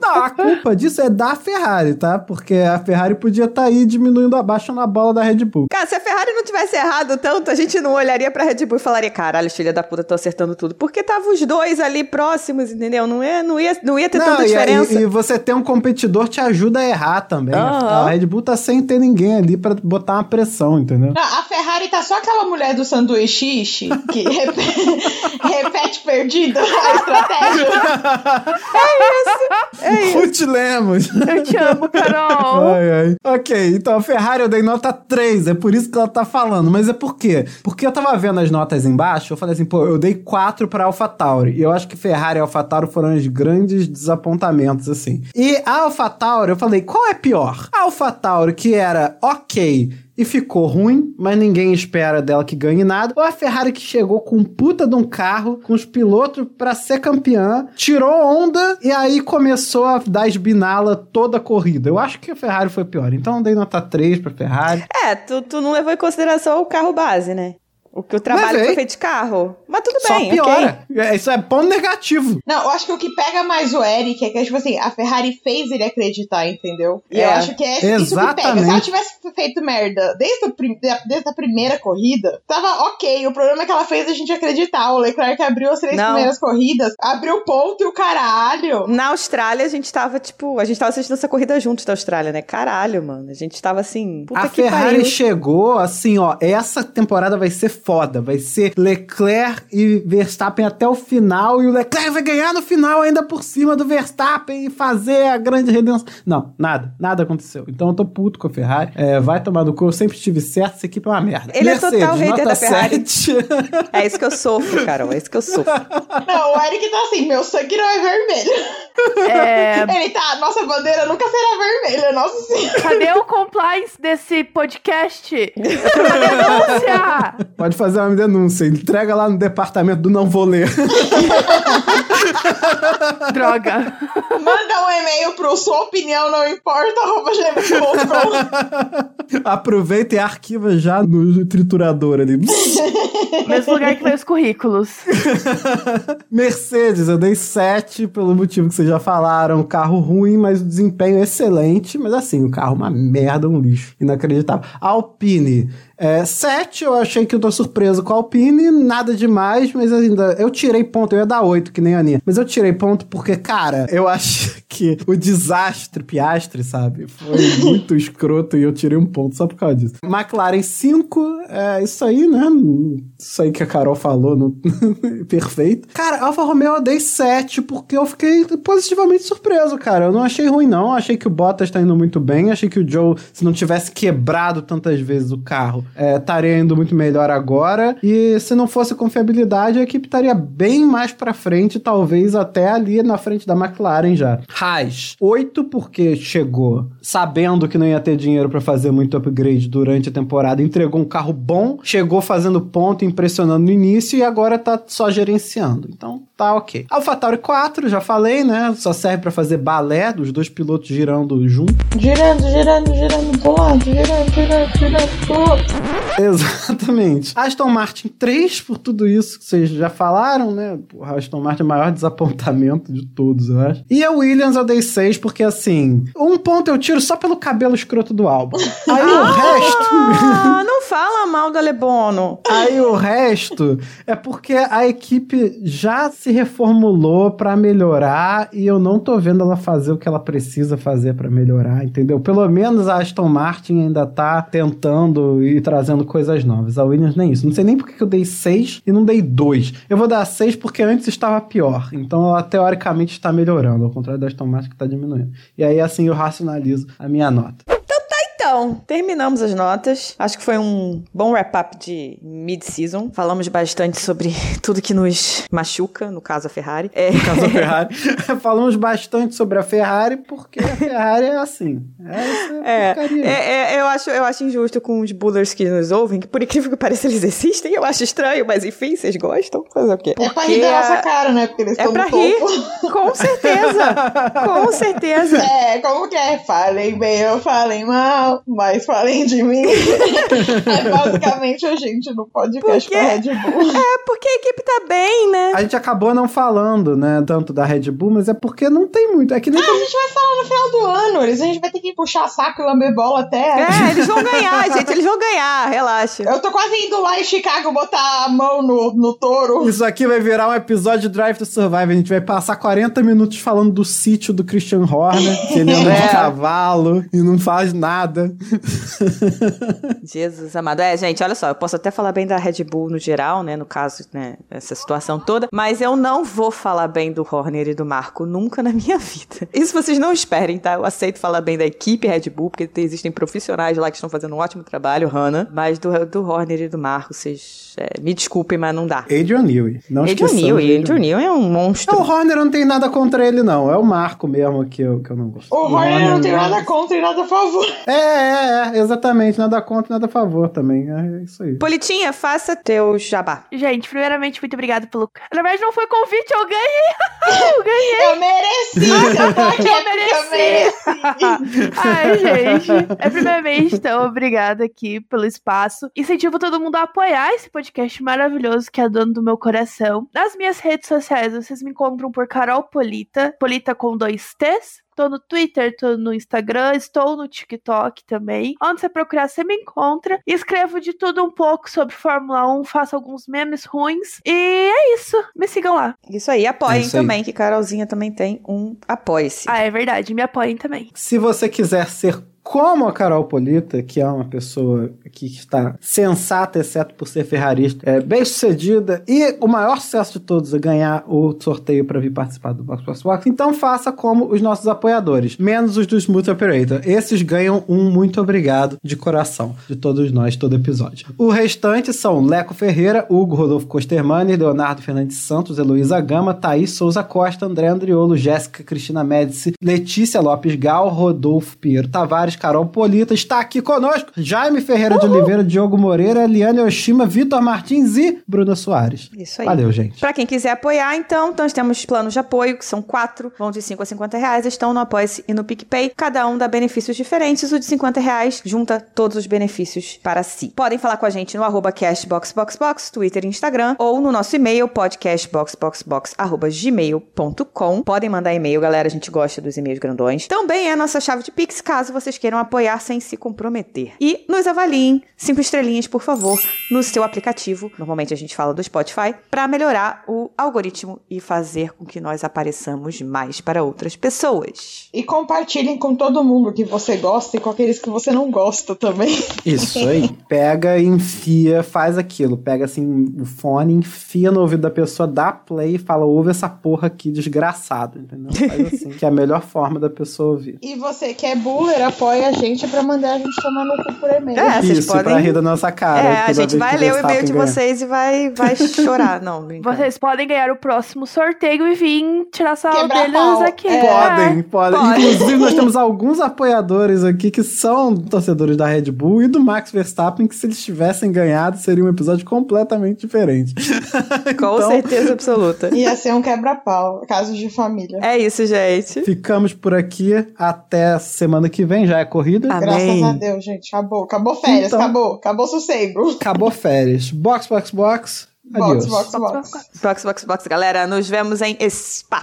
C: Não, a culpa disso é da Ferrari, tá? Porque a Ferrari podia estar aí diminuindo abaixo na bola da Red Bull.
D: Cara, se a Ferrari não tivesse errado tanto, a gente não olharia pra Red Bull e falaria, caralho, filha da puta, tô acertando tudo. Porque tava os dois ali próximos, entendeu? Não ia, não ia, não ia ter tanta
C: e,
D: diferença.
C: e, e você ter um competidor te ajuda a errar também.
D: Aham.
C: A Red Bull tá sem ter ninguém ali pra botar uma pressão, entendeu?
E: Não, a Ferrari tá só aquela mulher do sanduíche que [LAUGHS] repete, repete perdido a estratégia. [LAUGHS]
C: Ruth Lemos.
F: Eu te amo, Carol.
C: Ai, ai. Ok, então a Ferrari eu dei nota 3, é por isso que ela tá falando. Mas é por quê? Porque eu tava vendo as notas embaixo, eu falei assim, pô, eu dei 4 pra AlphaTauri. E eu acho que Ferrari e AlphaTauri foram os grandes desapontamentos, assim. E a AlphaTauri, eu falei, qual é pior? A AlphaTauri, que era ok e ficou ruim, mas ninguém espera dela que ganhe nada. Ou a Ferrari que chegou com um puta de um carro, com os pilotos pra ser campeã, tirou onda e aí começou a dar esbinala toda a corrida. Eu acho que a Ferrari foi pior. Então eu dei nota 3 pra Ferrari.
D: É, tu, tu não levou em consideração o carro base, né? O que o trabalho foi feito de carro. Mas tudo
C: Só
D: bem,
C: piora. É, Isso é ponto negativo.
E: Não, eu acho que o que pega mais o Eric é que, tipo assim, a Ferrari fez ele acreditar, entendeu? E
D: É.
E: eu acho que é isso que pega. Se ela
C: Exatamente.
E: tivesse feito merda desde, o prim- desde a primeira corrida, tava ok. O problema é que ela fez a gente acreditar. O Leclerc abriu as três
D: Não.
E: primeiras corridas, abriu ponto e o caralho.
D: Na Austrália, a gente tava, tipo, a gente tava assistindo essa corrida juntos da Austrália, né? Caralho, mano. A gente tava assim, puta
C: a
D: que
C: Ferrari
D: pariu.
C: chegou assim, ó. Essa temporada vai ser foda. Vai ser Leclerc e Verstappen até o final. E o Leclerc vai ganhar no final, ainda por cima do Verstappen e fazer a grande redenção. Não, nada. Nada aconteceu. Então eu tô puto com a Ferrari. É, vai tomar no cu. Eu sempre estive certo. Essa equipe é uma merda.
D: Ele é total hater da Ferrari.
C: 7.
D: É isso que eu sofro, Carol. É isso que eu sofro.
E: Não, o Eric tá assim, meu sangue não é vermelho.
F: É,
E: Ele tá, nossa bandeira nunca será vermelha, nossa senhora.
F: cadê o compliance desse podcast? Eu quero uma denúncia!
C: Pode fazer uma denúncia. Entrega lá no departamento do não vou ler. [LAUGHS]
F: Droga.
E: Manda um e-mail pro sua opinião não importa.
C: Aproveita e arquiva já no triturador ali. [LAUGHS]
F: Mesmo lugar que vai os currículos. [LAUGHS]
C: Mercedes, eu dei 7 pelo motivo que vocês já falaram. Carro ruim, mas o desempenho excelente. Mas assim, o carro uma merda, um lixo. Inacreditável. Alpine, é, 7, eu achei que eu tô surpreso com a Alpine. Nada demais, mas ainda. Eu tirei ponto, eu ia dar 8, que nem a Aninha. Mas eu tirei ponto porque, cara, eu [LAUGHS] acho que o desastre Piastre, sabe? Foi [LAUGHS] muito escroto e eu tirei um ponto só por causa disso. McLaren 5, é isso aí, né? Isso aí que a Carol falou, não... [LAUGHS] perfeito. Cara, Alfa Romeo eu dei 7 porque eu fiquei positivamente surpreso, cara. Eu não achei ruim, não. Achei que o Bottas tá indo muito bem. Achei que o Joe, se não tivesse quebrado tantas vezes o carro, é, estaria indo muito melhor agora. E se não fosse confiabilidade, a equipe estaria bem mais pra frente, talvez até ali na frente da McLaren já. Haas, 8 porque chegou sabendo que não ia ter dinheiro pra fazer muito upgrade durante a temporada, entregou um carro bom, chegou fazendo ponto, impressionando no início e agora tá só gerenciando. Então tá ok. AlphaTauri 4, já falei, né? Só serve pra fazer balé dos dois pilotos girando junto.
E: Girando, girando, girando pro lado, girando, girando, girando pro outro.
C: Exatamente. [LAUGHS] Aston Martin 3 por tudo isso que vocês já falaram, né? Porra, Aston Martin é o maior desapontamento de todos, eu acho. E a Williams eu dei 6 porque, assim, um ponto eu tiro só pelo cabelo escroto do álbum. Aí o resto...
D: Ah, [LAUGHS] não fala mal da Lebono.
C: Aí o resto é porque a equipe já se reformulou pra melhorar e eu não tô vendo ela fazer o que ela precisa fazer pra melhorar, entendeu? Pelo menos a Aston Martin ainda tá tentando e trazendo coisas novas. A Williams nem isso. Não sei nem porque que eu dei 6 e não dei 2. Eu vou dar 6 porque antes estava pior. Então ela teoricamente está melhorando, ao contrário da Aston Martin que está diminuindo. E aí assim eu racionalizo a minha nota.
D: Então, terminamos as notas. Acho que foi um bom wrap-up de mid-season. Falamos bastante sobre [LAUGHS] tudo que nos machuca, no caso a Ferrari.
C: É... No caso a Ferrari. [LAUGHS] [LAUGHS] Falamos bastante sobre a Ferrari porque a Ferrari é assim.
D: É, é, é, eu, acho, eu acho injusto com os bullers que nos ouvem, que por incrível que pareça eles existem. Eu acho estranho, mas enfim, vocês gostam. Fazer o quê?
E: Porque é pra rir da nossa cara, né? Porque eles
D: é pra rir. Com certeza. com certeza.
E: É, como que é? Falem bem, eu falem mal mas falem de mim. [LAUGHS] é basicamente a gente no podcast porque, Red Bull.
D: É, porque a equipe tá bem, né?
C: A gente acabou não falando, né, tanto da Red Bull, mas é porque não tem muito. É que nem
E: ah, a gente vai falar no final do ano. Eles, a gente vai ter que puxar saco e lamber bola até.
D: É, eles vão ganhar, [LAUGHS] gente. Eles vão ganhar, relaxa.
E: Eu tô quase indo lá em Chicago botar a mão no, no touro.
C: Isso aqui vai virar um episódio Drive to Survive. A gente vai passar 40 minutos falando do sítio do Christian Horner, que ele anda é. de cavalo e não faz nada. [LAUGHS]
D: Jesus amado. É, gente, olha só, eu posso até falar bem da Red Bull no geral, né, no caso, né, essa situação toda, mas eu não vou falar bem do Horner e do Marco nunca na minha [LAUGHS] vida. Isso vocês não esperem, tá? Eu aceito falar bem da equipe Red Bull, porque existem profissionais lá que estão fazendo um ótimo trabalho, Hannah, mas do, do Horner e do Marco, vocês é, me desculpem, mas não dá.
C: Adrian Newey. Não
D: Adrian Newey. Adrian Newey é um monstro.
C: o Horner não tem nada contra ele, não. É o Marco mesmo que eu, que eu não gosto.
E: O, o Horner, Horner não tem nada contra e nada a favor.
C: É, é, é, exatamente. Nada contra, nada a favor também. É isso aí.
D: Politinha, faça teu jabá.
F: Gente, primeiramente, muito obrigada pelo. Na verdade, não foi convite, eu ganhei. [LAUGHS] eu ganhei.
E: Eu mereci. Eu, [LAUGHS] mereci. eu
F: mereci. [LAUGHS] Ai, gente. É, primeiramente, então, obrigada aqui pelo espaço. Incentivo todo mundo a apoiar esse podcast maravilhoso que é dono do meu coração. Nas minhas redes sociais, vocês me encontram por Carol Polita, Polita com dois T's. Tô no Twitter, tô no Instagram, estou no TikTok também. Onde você procurar, você me encontra. Escrevo de tudo um pouco sobre Fórmula 1, faço alguns memes ruins. E é isso. Me sigam lá.
D: Isso aí, apoiem é isso também, aí. que Carolzinha também tem um apoie-se.
F: Ah, é verdade. Me apoiem também.
C: Se você quiser ser como a Carol Polita, que é uma pessoa que está sensata, exceto por ser ferrarista, é bem sucedida e o maior sucesso de todos é ganhar o sorteio para vir participar do Box Box Box. Então faça como os nossos apoiadores, menos os do Smooth Operator. Esses ganham um muito obrigado de coração de todos nós, todo episódio. O restante são Leco Ferreira, Hugo Rodolfo Costermani, Leonardo Fernandes Santos, Heloísa Gama, Thaís Souza Costa, André Andriolo, Jéssica Cristina Médici, Letícia Lopes Gal, Rodolfo Pinheiro Tavares, Carol Polita, está aqui conosco. Jaime Ferreira Uhul. de Oliveira, Diogo Moreira, Eliane Oshima, Vitor Martins e Bruna Soares.
D: Isso aí.
C: Valeu, gente.
D: Para quem quiser apoiar, então, nós temos planos de apoio, que são quatro, vão de 5 a 50 reais, estão no Apoia-se e no PicPay. Cada um dá benefícios diferentes. O de 50 reais junta todos os benefícios para si. Podem falar com a gente no arroba cashboxboxbox, Twitter e Instagram, ou no nosso e-mail, podcastboxboxbox.gmail.com. Podem mandar e-mail, galera, a gente gosta dos e-mails grandões. Também é a nossa chave de Pix, caso vocês queiram apoiar sem se comprometer. E nos avaliem, cinco estrelinhas, por favor, no seu aplicativo. Normalmente a gente fala do Spotify, para melhorar o algoritmo e fazer com que nós apareçamos mais para outras pessoas.
E: E compartilhem com todo mundo que você gosta e com aqueles que você não gosta também.
C: Isso aí. [LAUGHS] Pega, enfia, faz aquilo. Pega assim o fone, enfia no ouvido da pessoa, dá play e fala: ouve essa porra aqui, desgraçado, entendeu? Faz assim, [LAUGHS] que é a melhor forma da pessoa ouvir.
E: E você que é buller, apoia apoia a gente pra mandar a gente tomar no cu por e-mail. É,
C: vocês Isso, podem... pra rir da nossa cara.
D: É, a gente vai ler o e-mail de vocês e vai, vai chorar. Não, [LAUGHS]
F: Vocês podem ganhar o próximo sorteio e vir tirar sal deles aqui.
C: É. Podem, podem. Pode. Inclusive, nós temos alguns apoiadores aqui que são torcedores da Red Bull e do Max Verstappen, que se eles tivessem ganhado, seria um episódio completamente diferente. [LAUGHS]
D: Com então, certeza absoluta.
E: Ia ser um quebra-pau, casos de família.
D: É isso, gente.
C: Ficamos por aqui até semana que vem, já é é corrida.
D: Ah,
E: Graças
D: Amém.
E: a Deus, gente. Acabou. Acabou férias,
C: Então.
E: acabou. Acabou sossego.
C: Acabou férias. Box, box, box.
E: Box, box, box.
D: Box, box, box, galera. Nos vemos em Spa.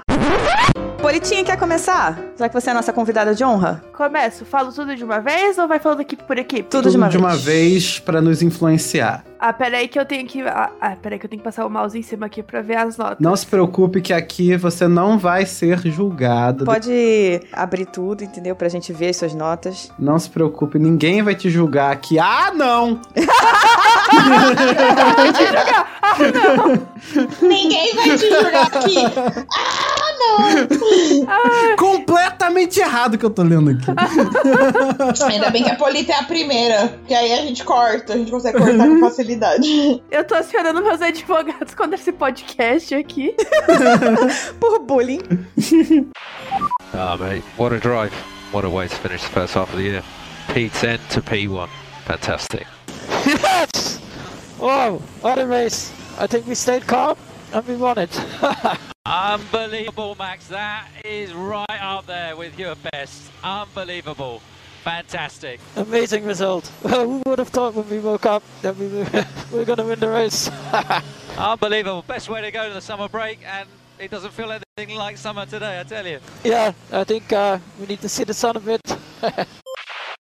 D: Politinha, quer começar? Já que você é a nossa convidada de honra?
F: Começo, falo tudo de uma vez ou vai falando equipe por equipe?
D: Tudo,
C: Tudo
D: de uma
C: de
D: vez.
C: uma vez pra nos influenciar.
F: Ah, peraí que eu tenho que. Ah, ah, peraí que eu tenho que passar o mouse em cima aqui pra ver as notas.
C: Não se preocupe que aqui você não vai ser julgado.
D: Pode abrir tudo, entendeu? Pra gente ver as suas notas.
C: Não se preocupe, ninguém vai te julgar aqui. Ah, não! [LAUGHS]
E: Ninguém vai te julgar aqui. [LAUGHS] [LAUGHS]
C: Completamente errado que eu tô lendo aqui.
E: Ainda bem que a Polita é a primeira. Porque aí a gente corta. A gente consegue cortar com facilidade. [LAUGHS]
F: Eu tô acionando meus advogados contra esse podcast aqui. [LAUGHS]
D: Por bullying.
A: Ah, mate, what a drive. What a way to finish the first half of the year. P10 to P1. Fantastic.
G: Yes! Wow, what a race. I think we stayed calm and we won it.
H: Unbelievable, Max. That is right up there with your best. Unbelievable. Fantastic.
G: Amazing result. Well, Who would have thought when we woke up that we were, [LAUGHS] we were going to win the race? [LAUGHS]
H: Unbelievable. Best way to go to the summer break, and it doesn't feel anything like summer today, I tell you.
G: yeah, I think uh, we need to see the sun a bit. [LAUGHS]